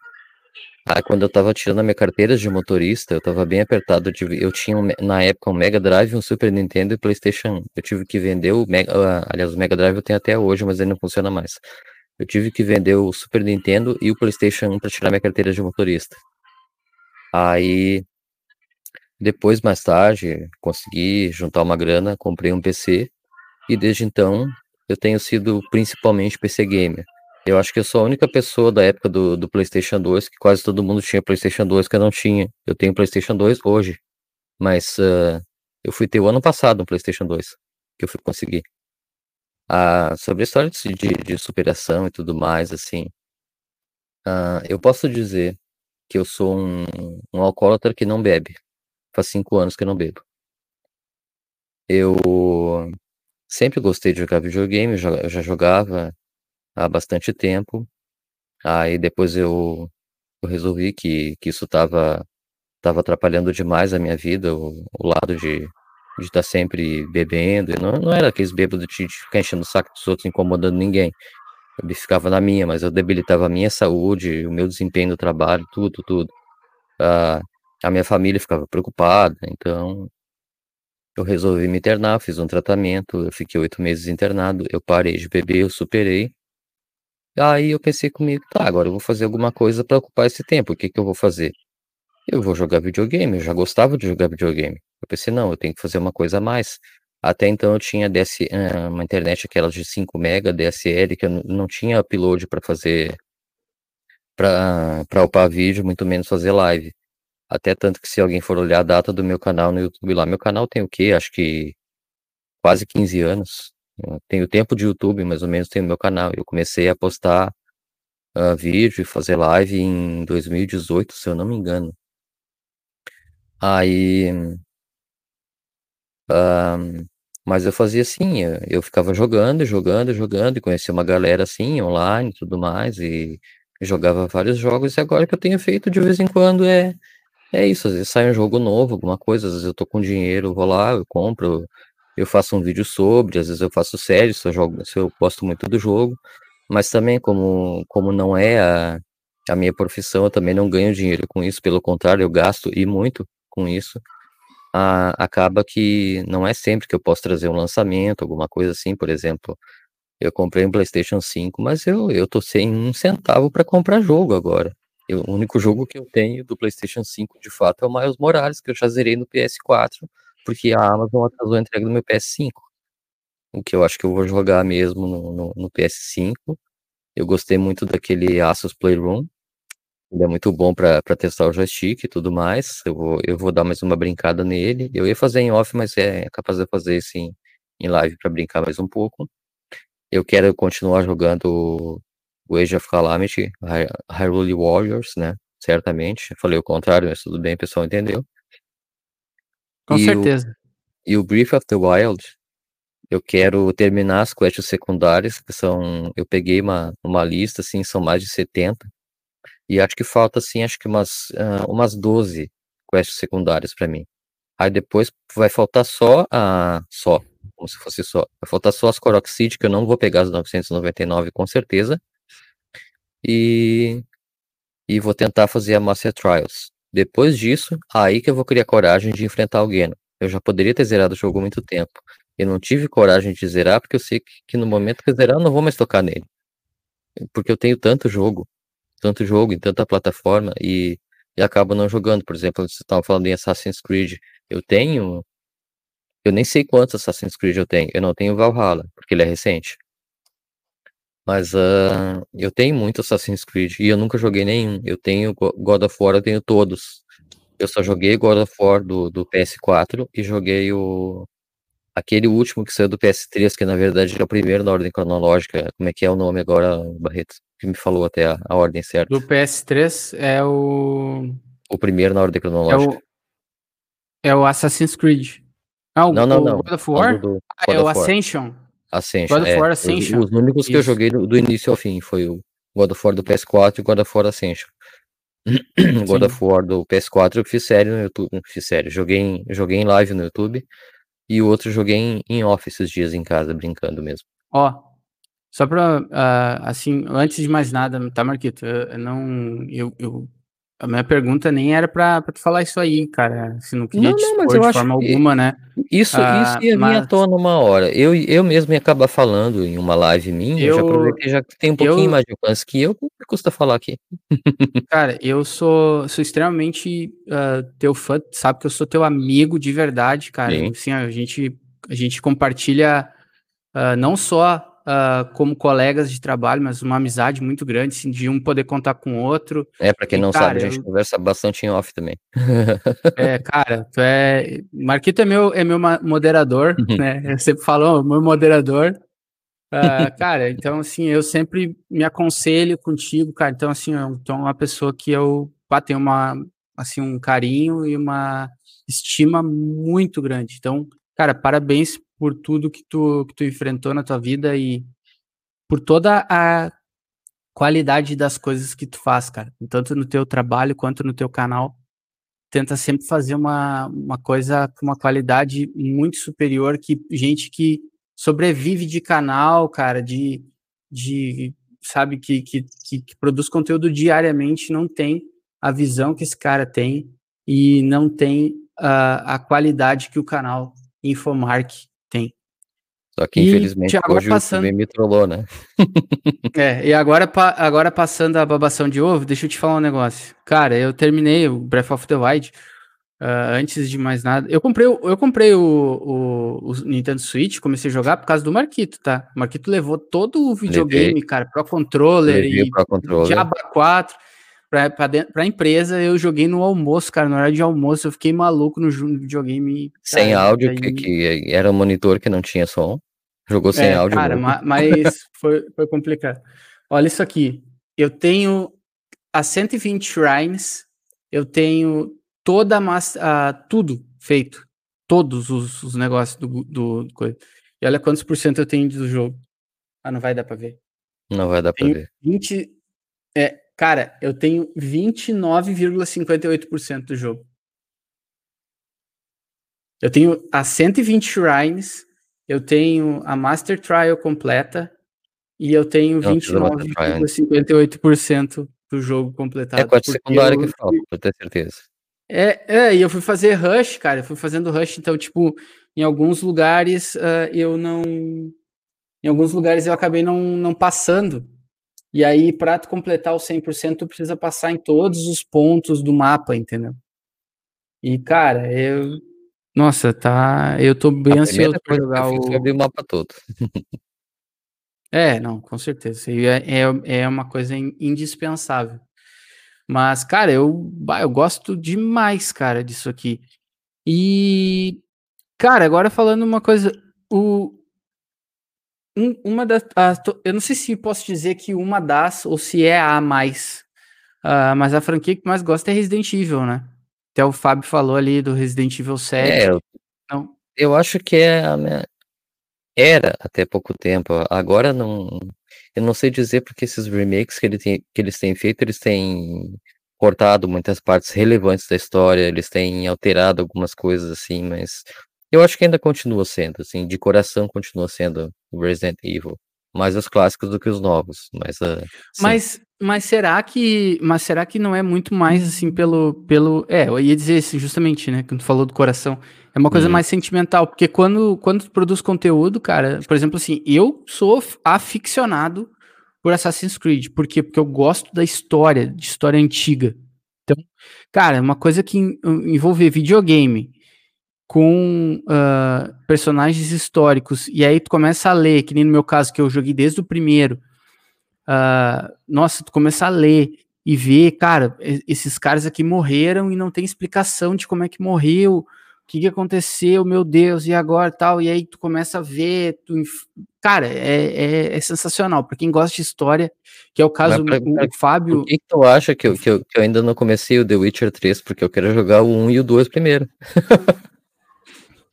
Aí quando eu tava tirando a minha carteira de motorista, eu tava bem apertado. Eu, tive, eu tinha um na época um Mega Drive, um Super Nintendo e PlayStation 1. Eu tive que vender o Mega, ah, aliás, o Mega Drive eu tenho até hoje, mas ele não funciona mais. Eu tive que vender o Super Nintendo e o PlayStation 1 para tirar minha carteira de motorista. Aí depois, mais tarde, consegui juntar uma grana, comprei um PC e desde então eu tenho sido principalmente PC gamer. Eu acho que eu sou a única pessoa da época do, do PlayStation 2 que quase todo mundo tinha PlayStation 2 que eu não tinha. Eu tenho PlayStation 2 hoje, mas uh, eu fui ter o ano passado um PlayStation 2 que eu fui conseguir. Ah, sobre a história de, de, de superação e tudo mais, assim, uh, eu posso dizer que eu sou um, um alcoólatra que não bebe. Faz cinco anos que eu não bebo. Eu sempre gostei de jogar videogame, eu já jogava há bastante tempo. Aí depois eu, eu resolvi que, que isso estava tava atrapalhando demais a minha vida, o, o lado de de estar sempre bebendo. Não, não era aqueles bêbados de, de ficar enchendo o saco dos outros, incomodando ninguém. Eu ficava na minha, mas eu debilitava a minha saúde, o meu desempenho no trabalho, tudo, tudo. Uh, a minha família ficava preocupada, então eu resolvi me internar, fiz um tratamento, eu fiquei oito meses internado, eu parei de beber, eu superei. Aí eu pensei comigo, tá, agora eu vou fazer alguma coisa para ocupar esse tempo, o que que eu vou fazer? Eu vou jogar videogame, eu já gostava de jogar videogame. Eu pensei, não, eu tenho que fazer uma coisa a mais. Até então eu tinha DS, uma internet aquelas de 5 mega DSL, que eu não tinha upload para fazer, para upar vídeo, muito menos fazer live. Até tanto que se alguém for olhar a data do meu canal no YouTube lá, meu canal tem o quê? Acho que quase 15 anos. Eu tenho tempo de YouTube, mais ou menos, tenho meu canal. Eu comecei a postar uh, vídeo e fazer live em 2018, se eu não me engano. Aí. Uh, mas eu fazia assim, eu, eu ficava jogando, jogando, jogando, e conhecia uma galera assim, online e tudo mais, e jogava vários jogos, e agora que eu tenho feito de vez em quando é, é isso, às vezes sai um jogo novo, alguma coisa, às vezes eu tô com dinheiro, vou lá, eu compro, eu faço um vídeo sobre, às vezes eu faço série, se eu, jogo, se eu gosto muito do jogo, mas também como, como não é a, a minha profissão, eu também não ganho dinheiro com isso, pelo contrário, eu gasto e muito com isso, acaba que não é sempre que eu posso trazer um lançamento, alguma coisa assim, por exemplo, eu comprei um PlayStation 5, mas eu, eu tô sem um centavo para comprar jogo agora. Eu, o único jogo que eu tenho do PlayStation 5 de fato é o Miles Morales, que eu já zerei no PS4, porque a Amazon atrasou a entrega do meu PS5. O que eu acho que eu vou jogar mesmo no, no, no PS5. Eu gostei muito daquele Asus Playroom, ele é muito bom para testar o joystick e tudo mais. Eu vou, eu vou dar mais uma brincada nele. Eu ia fazer em off, mas é capaz de fazer sim em live para brincar mais um pouco. Eu quero continuar jogando o Age of Calamity, Hyrule Warriors, né? Certamente. falei o contrário, mas tudo bem, o pessoal entendeu. Com e certeza. O, e o Breath of the Wild, eu quero terminar as quests secundárias, que são. Eu peguei uma, uma lista, assim, são mais de 70. E acho que falta, assim, acho que umas, uh, umas 12 quests secundárias para mim. Aí depois vai faltar só a. Só. Como se fosse só. Vai faltar só as Korok City, que eu não vou pegar as 999 com certeza. E. E vou tentar fazer a Master Trials. Depois disso, aí que eu vou criar coragem de enfrentar alguém. Eu já poderia ter zerado o jogo há muito tempo. Eu não tive coragem de zerar, porque eu sei que, que no momento que eu zerar, eu não vou mais tocar nele. Porque eu tenho tanto jogo tanto jogo, em tanta plataforma e, e acabo não jogando. Por exemplo, você estava falando em Assassin's Creed. Eu tenho. Eu nem sei quantos Assassin's Creed eu tenho. Eu não tenho Valhalla, porque ele é recente. Mas uh, eu tenho muito Assassin's Creed e eu nunca joguei nenhum. Eu tenho God of War, eu tenho todos. Eu só joguei God of War do, do PS4 e joguei o, Aquele último que saiu do PS3, que na verdade é o primeiro na ordem cronológica. Como é que é o nome agora, Barreto? Que me falou até a, a ordem certa. Do PS3 é o. O primeiro na ordem cronológica. É o, é o Assassin's Creed. Ah, o, não, não, não. God of War? Do, do ah, é o Ascension. Ascension. God of War é, Ascension. Os, os únicos Isso. que eu joguei do, início ao fim foi o God of War do PS4 e o God of War Ascension. God of War do PS4 eu fiz série no YouTube. Fiz série. Joguei em, joguei em live no YouTube. E o outro joguei em, em off esses dias em casa, brincando mesmo. Ó, só pra, uh, assim, antes de mais nada, tá, Marquito? Eu, eu não, eu, eu, a minha pergunta nem era pra, pra tu falar isso aí, cara. Se não queria não, te expor de forma alguma, né? Isso, uh, isso ia mas... vir à tona uma hora. Eu, eu mesmo ia acabar falando em uma live minha, eu, já aproveitei, já tem um pouquinho eu, mais de alcance que eu, que custa falar aqui? cara, eu sou, sou extremamente uh, teu fã, sabe que eu sou teu amigo de verdade, cara. Sim. Assim, a gente, a gente compartilha uh, não só uh, como colegas de trabalho, mas uma amizade muito grande, assim, de um poder contar com o outro. É, para quem e, não cara, sabe, a gente eu... conversa bastante em off também. É, cara, tu é. Marquito é meu, é meu moderador, uhum. né? Eu sempre falo, oh, meu moderador. Uh, cara, então assim, eu sempre me aconselho contigo, cara. Então, assim, eu tô uma pessoa que eu pá, tenho uma, assim, um carinho e uma estima muito grande. Então, cara, parabéns por tudo que tu, que tu enfrentou na tua vida e por toda a qualidade das coisas que tu faz, cara. Tanto no teu trabalho quanto no teu canal. Tenta sempre fazer uma, uma coisa com uma qualidade muito superior que gente que sobrevive de canal, cara, de, de sabe, que, que, que, que produz conteúdo diariamente, não tem a visão que esse cara tem e não tem uh, a qualidade que o canal Infomark. Só que, infelizmente, hoje passando... o me trollou, né? é, e agora, agora passando a babação de ovo, deixa eu te falar um negócio. Cara, eu terminei o Breath of the Wild Uh, antes de mais nada, eu comprei, eu comprei o, o, o, Nintendo Switch, comecei a jogar por causa do Marquito, tá? O Marquito levou todo o videogame, Levei. cara, Pro Controller Levei e Pro Controller. Diaba 4 dentro, pra empresa. Eu joguei no almoço, cara, no horário de almoço, eu fiquei maluco no, videogame. Sem áudio, aí... que, que, era um monitor que não tinha som. Jogou sem é, áudio. Cara, ma, mas foi, foi complicado. Olha isso aqui. Eu tenho a 120 shrines, eu tenho toda a massa, tudo feito. Todos os, os negócios do, do, do, coisa. E olha quantos por cento eu tenho do jogo. Ah, não vai dar pra ver. Não vai dar pra ver. 20. É, cara, eu tenho 29,58% do jogo. Eu tenho a 120 shrines, eu tenho a Master Trial completa e eu tenho 29,58% do jogo completado. É quase secundária que falta, pra ter certeza. É, é, e eu fui fazer rush, cara, eu fui fazendo rush, então, tipo, em alguns lugares uh, eu não. Em alguns lugares eu acabei não, não passando. E aí, para completar o 100%, tu precisa passar em todos os pontos do mapa, entendeu? E, cara, eu. Nossa, tá. Eu tô bem ansioso pra jogar o. abrir o mapa todo. é, não, com certeza. É, é, é uma coisa indispensável. Mas, cara, eu, eu gosto demais, cara, disso aqui. E, cara, agora falando uma coisa, o, um, uma das, eu não sei se posso dizer que uma das, ou se é a mais, uh, mas a franquia que mais gosta é Resident Evil, né? Até o Fábio falou ali do Resident Evil 7. É, eu, não. eu acho que é a minha, era até pouco tempo, agora não, eu não sei dizer porque esses remakes que, ele tem, que eles têm feito, eles têm cortado muitas partes relevantes da história, eles têm alterado algumas coisas assim, mas eu acho que ainda continua sendo, assim, de coração continua sendo o Resident Evil. Mais os clássicos do que os novos, mas... Uh, mas, mas será que mas será que não é muito mais assim pelo pelo é eu ia dizer assim, justamente né quando tu falou do coração é uma coisa hum. mais sentimental porque quando quando tu produz conteúdo cara por exemplo assim eu sou aficionado por Assassin's Creed por quê porque eu gosto da história de história antiga então cara uma coisa que envolver videogame com uh, personagens históricos e aí tu começa a ler que nem no meu caso que eu joguei desde o primeiro uh, nossa, tu começar a ler e ver, cara, esses caras aqui morreram e não tem explicação de como é que morreu, o que, que aconteceu, meu Deus, e agora tal, e aí tu começa a ver, tu, cara, é, é, é sensacional, para quem gosta de história, que é o caso do Fábio... Por que, que tu acha que eu, que, eu, que eu ainda não comecei o The Witcher 3? Porque eu quero jogar o 1 e o 2 primeiro.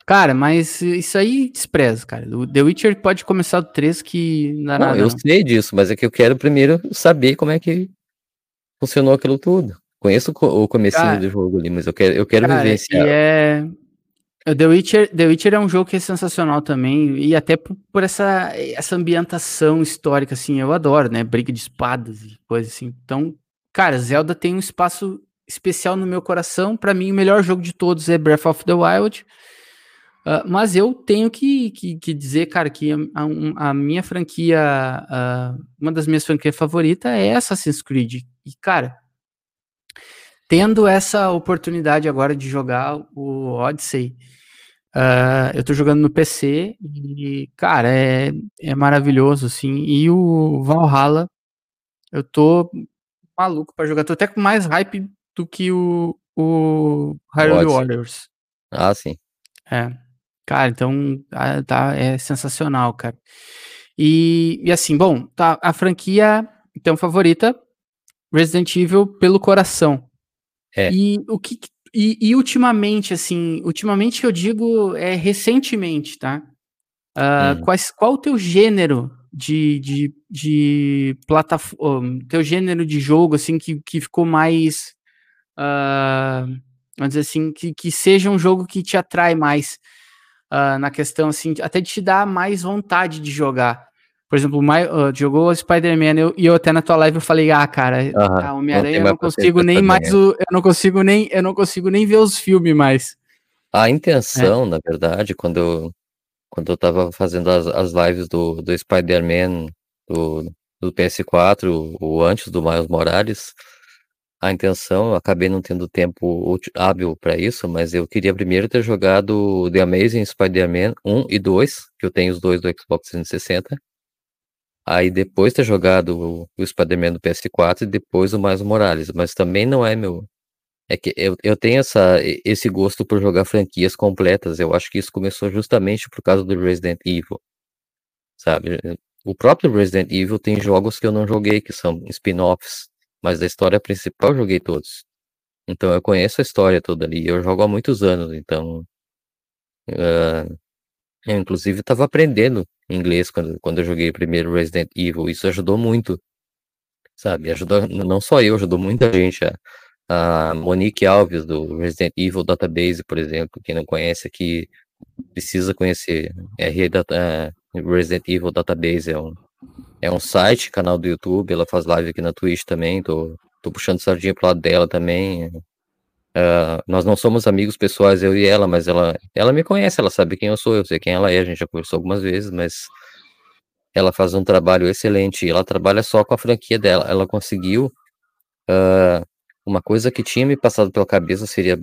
Cara, mas isso aí despreza, cara. O The Witcher pode começar do 3 que não não, nada. Eu sei disso, mas é que eu quero primeiro saber como é que funcionou aquilo tudo. Conheço o comecinho cara, do jogo ali, mas eu quero, eu quero cara, vivenciar. É... The Witcher, The Witcher é um jogo que é sensacional também, e até por, por, essa, essa ambientação histórica, assim, eu adoro, né? Briga de espadas e coisa assim. Então, cara, Zelda tem um espaço especial no meu coração. Para mim, o melhor jogo de todos é Breath of the Wild. Uh, mas eu tenho que, que, que, dizer, cara, que a, a minha franquia, uh, uma das minhas franquias favoritas é Assassin's Creed. E, cara, tendo essa oportunidade agora de jogar o Odyssey, Uh, eu tô jogando no PC e, cara, é, é maravilhoso, assim. E o Valhalla, eu tô maluco pra jogar. Tô até com mais hype do que o, o Hyrule Warriors. Ah, sim. É. Cara, então tá, é sensacional, cara. E, e assim, bom, tá, a franquia, então, favorita, Resident Evil pelo coração. É. E o que. E, e, ultimamente, assim, ultimamente eu digo é recentemente, tá? Uh, hum. quais, qual o teu gênero de, de, de plataforma, teu gênero de jogo, assim, que, que ficou mais. Uh, vamos dizer assim, que, que seja um jogo que te atrai mais uh, na questão, assim, até de te dar mais vontade de jogar. Por exemplo, uh, jogou Spider-Man e eu até na tua live eu falei, ah, cara, uhum. Homem-Aranha eu não consigo nem mais o, eu não consigo nem, eu não consigo nem ver os filmes mais. A intenção, é. na verdade, quando eu, quando eu tava fazendo as, as lives do, do Spider-Man do, do PS4, o antes do Miles Morales, a intenção, eu acabei não tendo tempo hábil para isso, mas eu queria primeiro ter jogado The Amazing Spider-Man 1 e 2, que eu tenho os dois do Xbox 360, Aí depois ter jogado o, Spider-Man do PS4 e depois o Miles Morales, mas também não é meu. É que eu, eu tenho essa, esse gosto por jogar franquias completas. Eu acho que isso começou justamente por causa do Resident Evil. Sabe? O próprio Resident Evil tem jogos que eu não joguei, que são spin-offs, mas da história principal eu joguei todos. Então eu conheço a história toda ali. Eu jogo há muitos anos, então. Uh, eu, inclusive, estava aprendendo inglês quando, quando eu joguei primeiro Resident Evil. Isso ajudou muito, sabe? Ajudou não só eu, ajudou muita gente. A, a Monique Alves, do Resident Evil Database, por exemplo, quem não conhece aqui, precisa conhecer. Data, Resident Evil Database é um, é um site, canal do YouTube, ela faz live aqui na Twitch também, tô, tô puxando sardinha pro lado dela também. Uh, nós não somos amigos pessoais, eu e ela, mas ela, ela me conhece, ela sabe quem eu sou, eu sei quem ela é, a gente já conversou algumas vezes, mas ela faz um trabalho excelente, ela trabalha só com a franquia dela, ela conseguiu uh, uma coisa que tinha me passado pela cabeça seria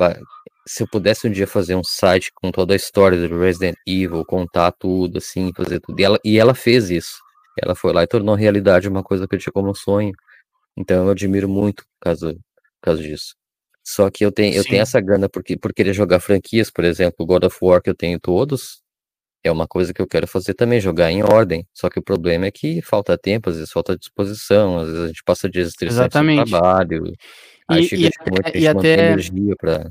se eu pudesse um dia fazer um site com toda a história do Resident Evil, contar tudo, assim, fazer tudo, e ela, e ela fez isso, ela foi lá e tornou realidade uma coisa que eu tinha como sonho, então eu admiro muito por causa, por causa disso. Só que eu tenho, eu tenho essa gana porque, por querer jogar franquias, por exemplo, God of War que eu tenho todos, é uma coisa que eu quero fazer também, jogar em ordem. Só que o problema é que falta tempo, às vezes falta disposição, às vezes a gente passa dias estressantes no trabalho. Aí e, chega e, até, e até energia pra...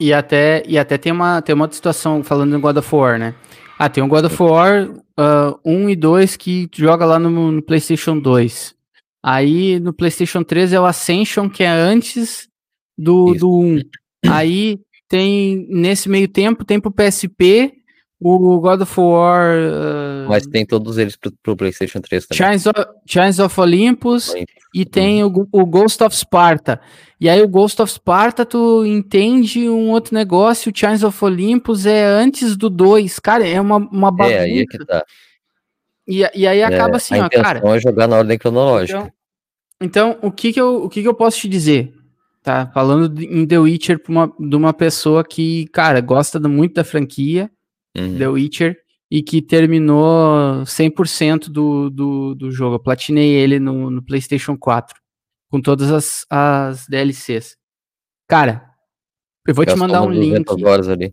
E até, e até tem, uma, tem uma outra situação falando em God of War, né? Ah, tem o God of War uh, 1 e 2 que joga lá no, no PlayStation 2. Aí no PlayStation 3 é o Ascension, que é antes do, do 1. Aí tem, nesse meio tempo, tem pro PSP, o God of War. Uh, Mas tem todos eles pro, pro PlayStation 3 também. Chains of, Chains of Olympus, Olympus. e tem o, o, Ghost of Sparta. E aí o Ghost of Sparta, tu entende um outro negócio, o Chains of Olympus é antes do 2. Cara, é uma, uma bagunça. É, aí é que tá. E, e aí acaba é, assim, ó, cara. é jogar na ordem cronológica. Então, então, o, que, que, eu, o que, que eu posso te dizer? Tá falando em The Witcher uma, de uma pessoa que, cara, gosta muito da franquia uhum. The Witcher e que terminou 100% do, do, do jogo. Eu platinei ele no, no PlayStation 4 com todas as, as DLCs. Cara, eu vou te mandar um link. horas ali.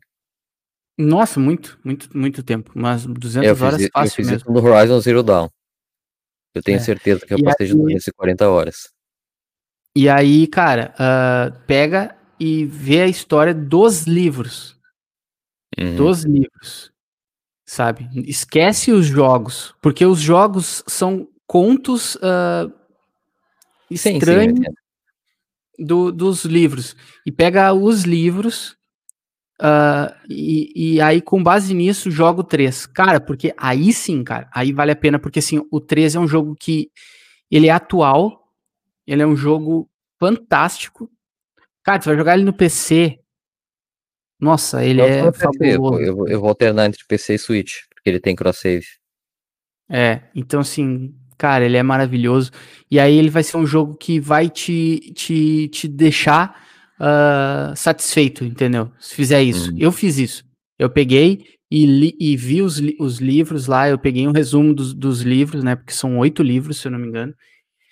Nossa, muito, muito, muito tempo. Umas 200 eu horas fiz, fácil eu fiz mesmo. no Horizon Zero Dawn. Eu tenho é. certeza que eu e passei aí, de 240 horas. E aí, cara, uh, pega e vê a história dos livros. Uhum. Dos livros. Sabe? Esquece os jogos. Porque os jogos são contos uh, estranhos sim, sim, é. do, dos livros. E pega os livros. Uh, e, e, aí, com base nisso, joga o 3. Cara, porque aí sim, cara, aí vale a pena, porque assim, o 3 é um jogo que ele é atual, ele é um jogo fantástico. Cara, você vai jogar ele no PC. Nossa, ele eu é fabuloso. Eu, eu, vou alternar entre PC e Switch, porque ele tem cross-save. É, então assim, cara, ele é maravilhoso. E aí ele vai ser um jogo que vai te, te, te deixar uh, satisfeito, entendeu? Se fizer isso. Hum. Eu fiz isso. Eu peguei e, li, e vi os, os livros lá, eu peguei um resumo dos, dos livros, né? Porque são oito livros, se eu não me engano.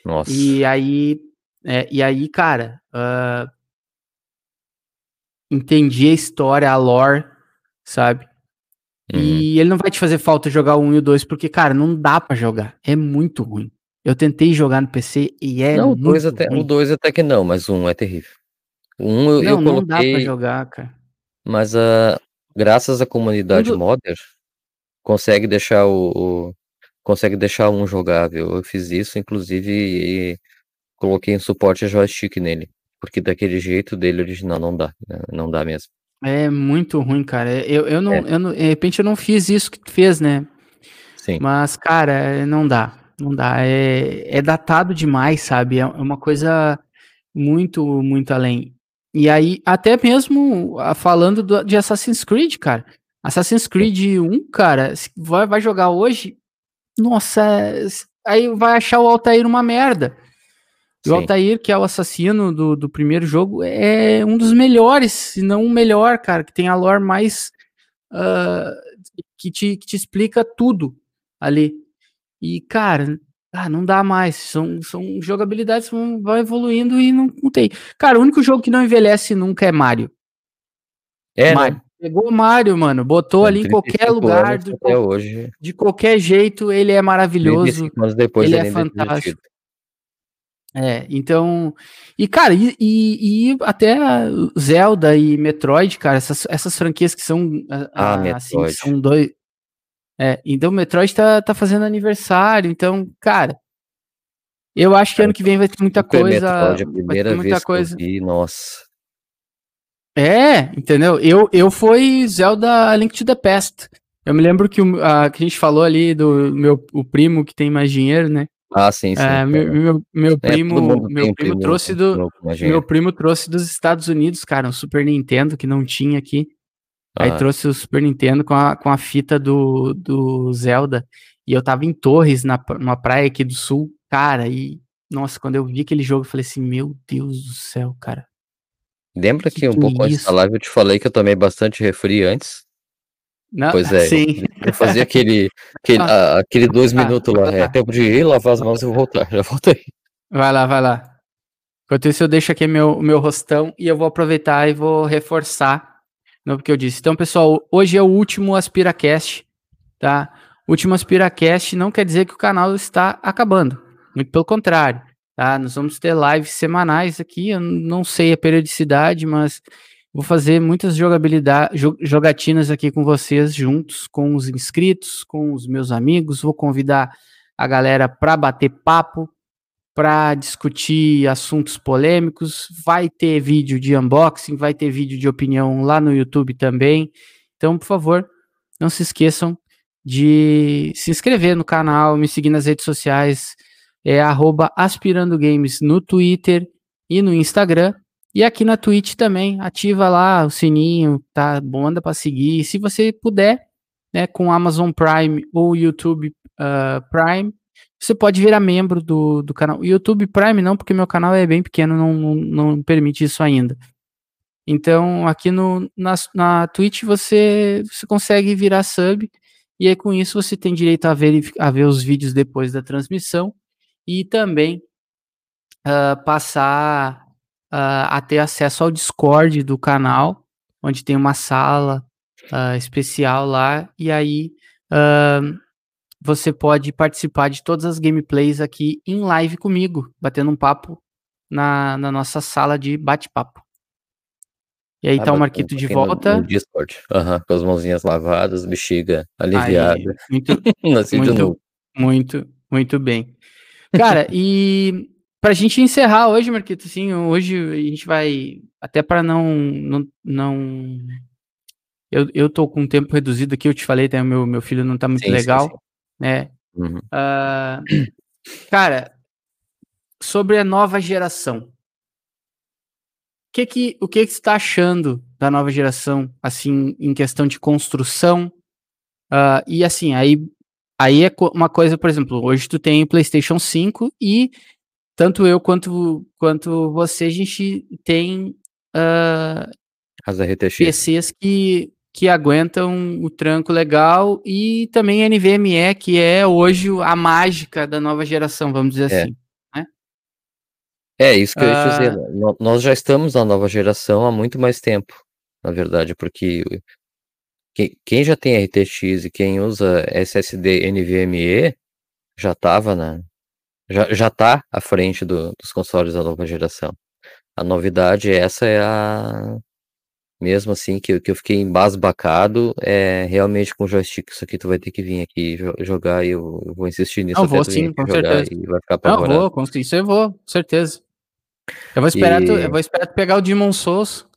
Nossa. E aí, é, e aí, cara, uh, entendi a história, a lore, sabe? Uhum. E ele não vai te fazer falta jogar o 1 e o 2, porque, cara, não dá para jogar. É muito ruim. Eu tentei jogar no PC e é. Não, o 2 até, o dois até que não, mas o 1 um é terrível. O 1 um eu, não, eu coloquei. Não dá pra jogar, cara. Mas uh, graças à comunidade do... modder, consegue deixar o, o, consegue deixar um jogável. Eu fiz isso, inclusive, e coloquei um suporte a joystick nele. Porque daquele jeito dele original não dá, né? não dá mesmo. É muito ruim, cara. Eu, eu, não, é. eu não, de repente eu não fiz isso que tu fez, né? Sim. Mas, cara, não dá. Não dá. É, é datado demais, sabe? É uma coisa muito, muito além. E aí, até mesmo falando do, de Assassin's Creed, cara. Assassin's Creed 1, cara, vai, vai jogar hoje, nossa, aí vai achar o Altair uma merda. E o Altair, que é o assassino do, do primeiro jogo, é um dos melhores, se não o melhor, cara, que tem a lore mais. Uh, que, te, que te explica tudo ali. E, cara, ah, não dá mais. São, são jogabilidades que vão, vão evoluindo e não, não tem. Cara, o único jogo que não envelhece nunca é Mario. É, Mario. Né? Pegou o Mario, mano, botou ali em qualquer lugar, do, hoje. de qualquer jeito, ele é maravilhoso. Mas depois ele é fantástico. É, então. E, cara, e, e, e, até Zelda e Metroid, cara, essas, essas franquias que são. Ah, a, assim, são dois. É, então o Metroid tá, tá fazendo aniversário, então, cara. Eu acho que ano que vem vai ter muita coisa. Metroid, a primeira vai ter muita vez coisa. Que eu vi, nossa. É, entendeu? Eu, eu fui Zelda Link to the Past. Eu me lembro que, o, a, que a gente falou ali do meu o primo que tem mais dinheiro, né? Ah, sim, sim. É, meu, meu, meu, é, primo, meu primo trouxe do meu primo trouxe dos Estados Unidos, cara, um Super Nintendo que não tinha aqui. Ah. Aí trouxe o Super Nintendo com a, com a fita do, do Zelda. E eu tava em Torres, na, numa praia aqui do sul, cara, e nossa, quando eu vi aquele jogo, eu falei assim, meu Deus do céu, cara. Lembra que, que um pouco antes da live eu te falei que eu tomei bastante refri antes? Não, pois é, sim. Eu, fazia aquele, aquele, ah, aquele dois ah, minutos lá, é tempo de ir lavar as mãos e voltar, já voltei. Vai lá, vai lá. Enquanto isso, eu deixo aqui meu, meu rostão e eu vou aproveitar e vou reforçar no que eu disse. Então, pessoal, hoje é o último AspiraCast, tá? Último AspiraCast não quer dizer que o canal está acabando, muito pelo contrário. Tá? Nós vamos ter lives semanais aqui, eu não sei a periodicidade, mas vou fazer muitas jogabilidade, jogatinas aqui com vocês, juntos com os inscritos, com os meus amigos. Vou convidar a galera para bater papo, para discutir assuntos polêmicos. Vai ter vídeo de unboxing, vai ter vídeo de opinião lá no YouTube também. Então, por favor, não se esqueçam de se inscrever no canal, me seguir nas redes sociais é arroba Aspirando Games no Twitter e no Instagram. E aqui na Twitch também, ativa lá o sininho, tá? Manda para seguir. Se você puder, né, com Amazon Prime ou YouTube uh, Prime, você pode virar membro do, do canal. YouTube Prime não, porque meu canal é bem pequeno, não, não, não permite isso ainda. Então, aqui no, na, na Twitch você, você consegue virar sub, e aí com isso você tem direito a ver, a ver os vídeos depois da transmissão e também uh, passar uh, a ter acesso ao Discord do canal, onde tem uma sala uh, especial lá, e aí você pode participar de todas as gameplays aqui em live comigo, batendo um papo na, na nossa sala de bate-papo. E aí ah, tá o Marquito de volta. No, no Discord, uhum, com as mãozinhas lavadas, bexiga aliviada. Aí, muito, muito, muito, muito bem. Cara, e pra gente encerrar hoje, Marquito, assim, hoje a gente vai, até para não, não, não... Eu, eu tô com um tempo reduzido aqui, eu te falei, tá, meu, meu filho não tá muito sim, legal, sim, sim. né? Uhum. Uh, cara, sobre a nova geração. Que que, o que, que você está achando da nova geração, assim, em questão de construção? Uh, e assim, aí Aí é uma coisa, por exemplo, hoje tu tem PlayStation 5 e tanto eu quanto, quanto você, a gente tem uh, As RTX. PCs que que aguentam o tranco legal e também NVMe, que é hoje a mágica da nova geração, vamos dizer é. assim. Né? É, isso que eu ia dizer. Uh... Nós já estamos na nova geração há muito mais tempo, na verdade, porque quem já tem RTX e quem usa SSD NVMe já estava na. Já, tá à frente do, dos consoles da nova geração. A novidade, essa é a, mesmo assim, que, que eu fiquei embasbacado, é realmente com o joystick, isso aqui tu vai ter que vir aqui jogar e eu, eu vou insistir nisso. Eu vou sim, com certeza. E vai ficar Não, eu vou, com, isso eu vou, com certeza. Eu vou esperar, e... tu, eu vou esperar tu pegar o Demon Souls.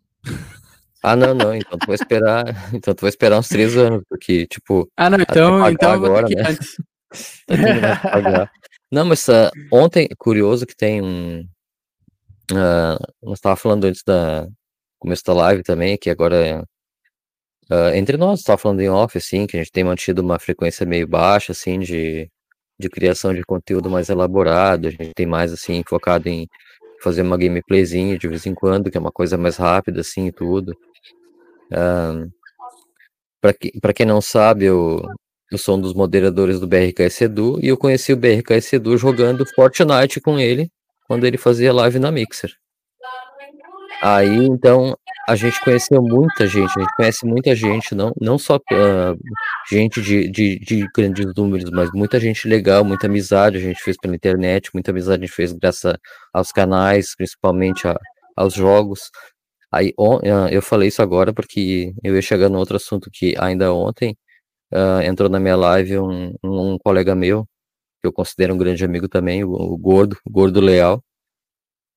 Ah, não, não, então tu vai esperar, então tu vai esperar uns três anos, porque, tipo... Ah, não, então, então agora, né? antes. não, mas uh, ontem, curioso que tem um... Uh, nós estava falando antes da, começo da live também, que agora uh, entre nós, estava falando em off, assim, que a gente tem mantido uma frequência meio baixa, assim, de, de criação de conteúdo mais elaborado, a gente tem mais, assim, focado em fazer uma gameplayzinha de vez em quando, que é uma coisa mais rápida, assim, e tudo. Uh, para que, quem não sabe, eu, eu sou um dos moderadores do BRKS Edu, e eu conheci o BRKS Edu jogando Fortnite com ele, quando ele fazia live na Mixer. Aí, então, a gente conheceu muita gente, a gente conhece muita gente, não, não só uh, gente de, de, de, grandes números, mas muita gente legal, muita amizade a gente fez pela internet, muita amizade a gente fez graças aos canais, principalmente a, aos jogos. Aí, on, uh, eu falei isso agora porque eu ia chegar no outro assunto que ainda ontem uh, entrou na minha live um, um, colega meu, que eu considero um grande amigo também, o, o Gordo, o Gordo Leal,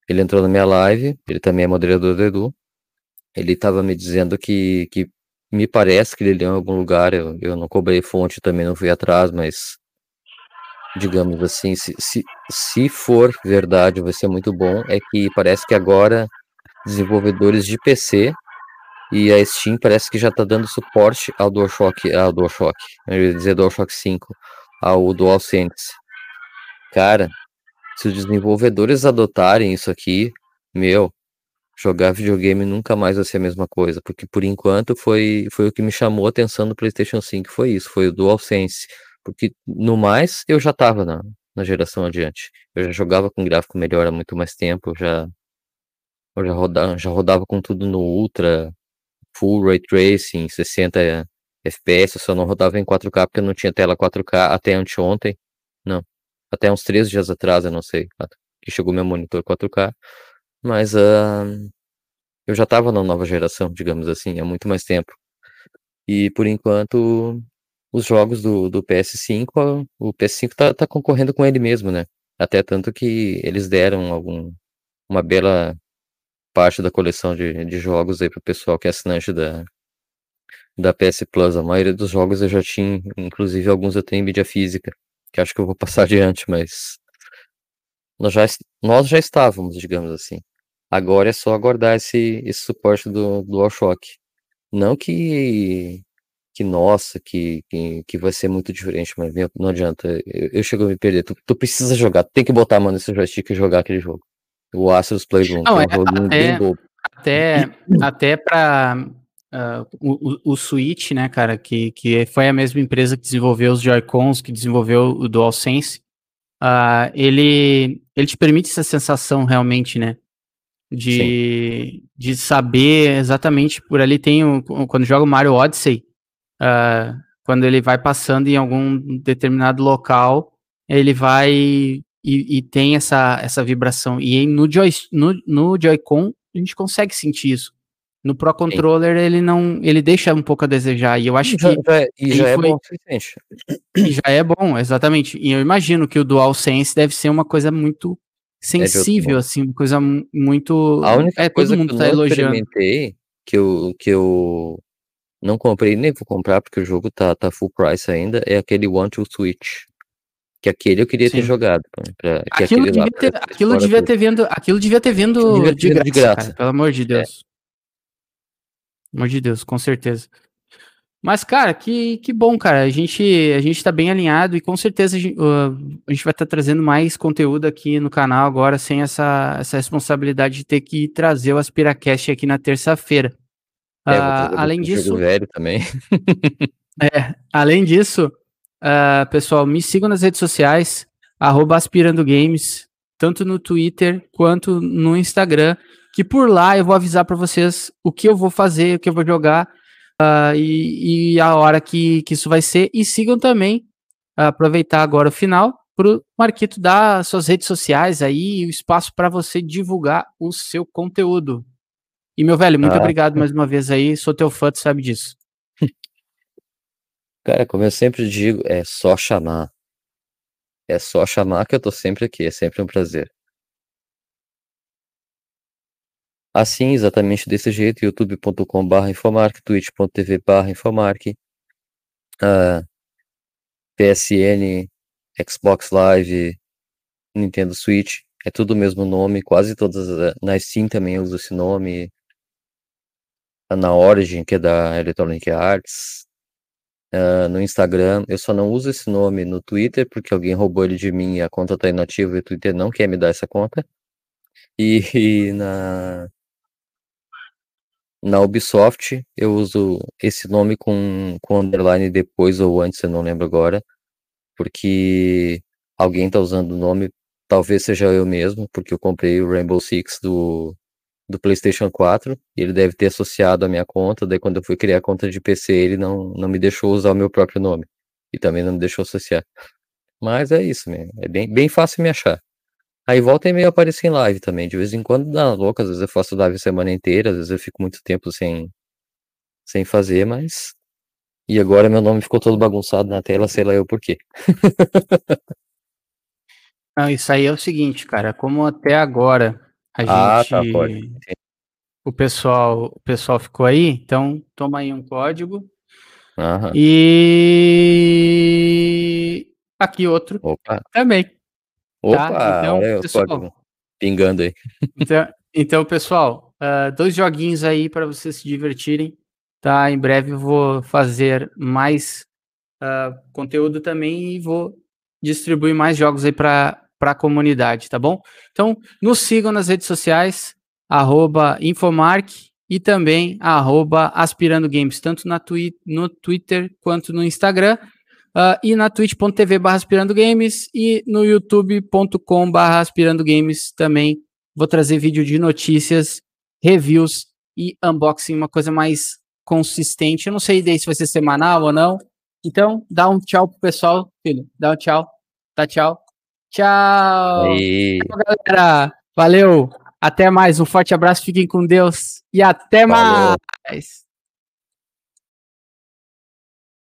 ele entrou na minha live, ele também é moderador do Edu. Ele estava me dizendo que, que me parece que ele leu em algum lugar, eu, eu não cobrei fonte, também não fui atrás, mas digamos assim, se, se, se for verdade, vai ser muito bom, é que parece que agora desenvolvedores de PC e a Steam parece que já está dando suporte ao DualShock, ao DualShock, eu ia dizer DualShock 5, ao DualSense. Cara, se os desenvolvedores adotarem isso aqui, meu, jogar videogame nunca mais vai ser a mesma coisa, porque por enquanto foi, foi o que me chamou a atenção no PlayStation 5, foi isso, foi o DualSense, porque no mais eu já estava na, na geração adiante, eu já jogava com gráfico melhor há muito mais tempo, eu já, eu já, rodava, já rodava com tudo no Ultra, Full Ray Tracing, 60 FPS, eu só não rodava em 4K porque não tinha tela 4K até anteontem, não, até uns três dias atrás, eu não sei, que chegou meu monitor 4K, mas uh, eu já estava na nova geração, digamos assim, há muito mais tempo. E por enquanto, os jogos do, do PS5, o PS5 tá, tá concorrendo com ele mesmo, né? Até tanto que eles deram algum, uma bela parte da coleção de, de jogos aí pro pessoal que é assinante da, da PS Plus. A maioria dos jogos eu já tinha, inclusive alguns eu tenho em mídia física que acho que eu vou passar adiante, mas nós já, nós já estávamos, digamos assim. Agora é só aguardar esse, esse suporte do, do DualShock. Não que, que nossa, que, que, que vai ser muito diferente, mas não adianta. Eu, eu chego a me perder. Tu, tu precisa jogar, tem que botar a mão nesse joystick e jogar aquele jogo. O Astros Playroom, não, é, um jogo até. Até, até pra, Uh, o, o, Switch, né, cara, que, que foi a mesma empresa que desenvolveu os Joy-Cons, que desenvolveu o DualSense, uh, ele, ele te permite essa sensação realmente, né, de, de saber exatamente, por ali tem, o, quando joga o Mario Odyssey, uh, quando ele vai passando em algum determinado local, ele vai e, e tem essa, essa vibração, e no, Joy, no, no Joy-Con a gente consegue sentir isso, no Pro Controller Sim. ele não, ele deixa um pouco a desejar e eu acho já, que já, e já é foi, bom E já é bom, exatamente. E eu imagino que o DualSense deve ser uma coisa muito sensível, é assim, uma coisa muito. A única é, coisa que eu tá não elogiando. experimentei, que eu, que eu não comprei nem vou comprar porque o jogo tá, tá full price ainda, é aquele One to Switch. Que aquele eu queria Sim. ter jogado. Pra, aquilo, devia, lá, ter, aquilo devia ter vendo, aquilo devia ter vendo devia de, graça, de graça. Cara, pelo amor de é. Deus. É amor de Deus, com certeza. Mas, cara, que, que bom, cara. A gente, a gente tá bem alinhado e com certeza a gente, uh, a gente vai estar tá trazendo mais conteúdo aqui no canal agora, sem essa, essa responsabilidade de ter que trazer o Aspiracast aqui na terça-feira. É, uh, além disso. velho também. é, além disso, uh, pessoal, me sigam nas redes sociais, aspirando games, tanto no Twitter quanto no Instagram, que por lá eu vou avisar para vocês o que eu vou fazer, o que eu vou jogar uh, e, e, a hora que, que isso vai ser. E sigam também, aproveitar agora o final, para o Marquito dar suas redes sociais aí, o espaço para você divulgar o seu conteúdo. E, meu velho, muito ah. obrigado mais uma vez aí. Sou teu fã, tu sabe disso. Cara, como eu sempre digo, é só chamar. É só chamar que eu tô sempre aqui. É sempre um prazer. Assim, exatamente desse jeito, youtube.com.br Infomark, twitch.tv Infomark, uh, PSN, Xbox Live, Nintendo Switch, é tudo o mesmo nome, quase todas, eh, na Steam também uso esse nome, na Origin, que é da Electronic Arts, uh, no Instagram. Eu só não uso esse nome no Twitter, porque alguém roubou ele de mim e a conta tá inativa e o Twitter não quer me dar essa conta. E, e na, na Ubisoft eu uso esse nome com, com underline depois ou antes, eu não lembro agora, porque alguém tá usando o nome, talvez seja eu mesmo, porque eu comprei o Rainbow Six do, do PlayStation 4 e ele deve ter associado a minha conta. Daí, quando eu fui criar a conta de PC, ele não, não me deixou usar o meu próprio nome e também não me deixou associar. Mas é isso, mesmo. é bem, bem fácil me achar. Aí volta e meio aparecer em live também. De vez em quando dá louca, às vezes eu faço live a semana inteira, às vezes eu fico muito tempo sem, sem fazer, mas. E agora meu nome ficou todo bagunçado na tela, sei lá eu por quê. Não, isso aí é o seguinte, cara. Como até agora a ah, tá, gente. Tá, pode. O pessoal, o pessoal ficou aí, então toma aí um código. Aham. E aqui outro Opa. também. Tá? Opa, tá? então, olha pessoal, o código pingando aí. Então, então pessoal, uh, dois joguinhos aí para vocês se divertirem. Tá, em breve eu vou fazer mais uh, conteúdo também e vou distribuir mais jogos aí para para a comunidade, tá bom? Então, nos sigam nas redes sociais, arroba Infomark e também arroba Aspirando Games, tanto na twi no Twitter quanto no Instagram. Uh, e na twitch.tv barra aspirando games e no youtube.com barra aspirando games também vou trazer vídeo de notícias, reviews e unboxing, uma coisa mais consistente. Eu não sei daí se vai ser semanal ou não. Então, dá um tchau pro pessoal, filho. Dá um tchau. Dá tchau. Tchau. Tchau, galera. Valeu. Até mais. Um forte abraço. Fiquem com Deus. E até Falou. mais.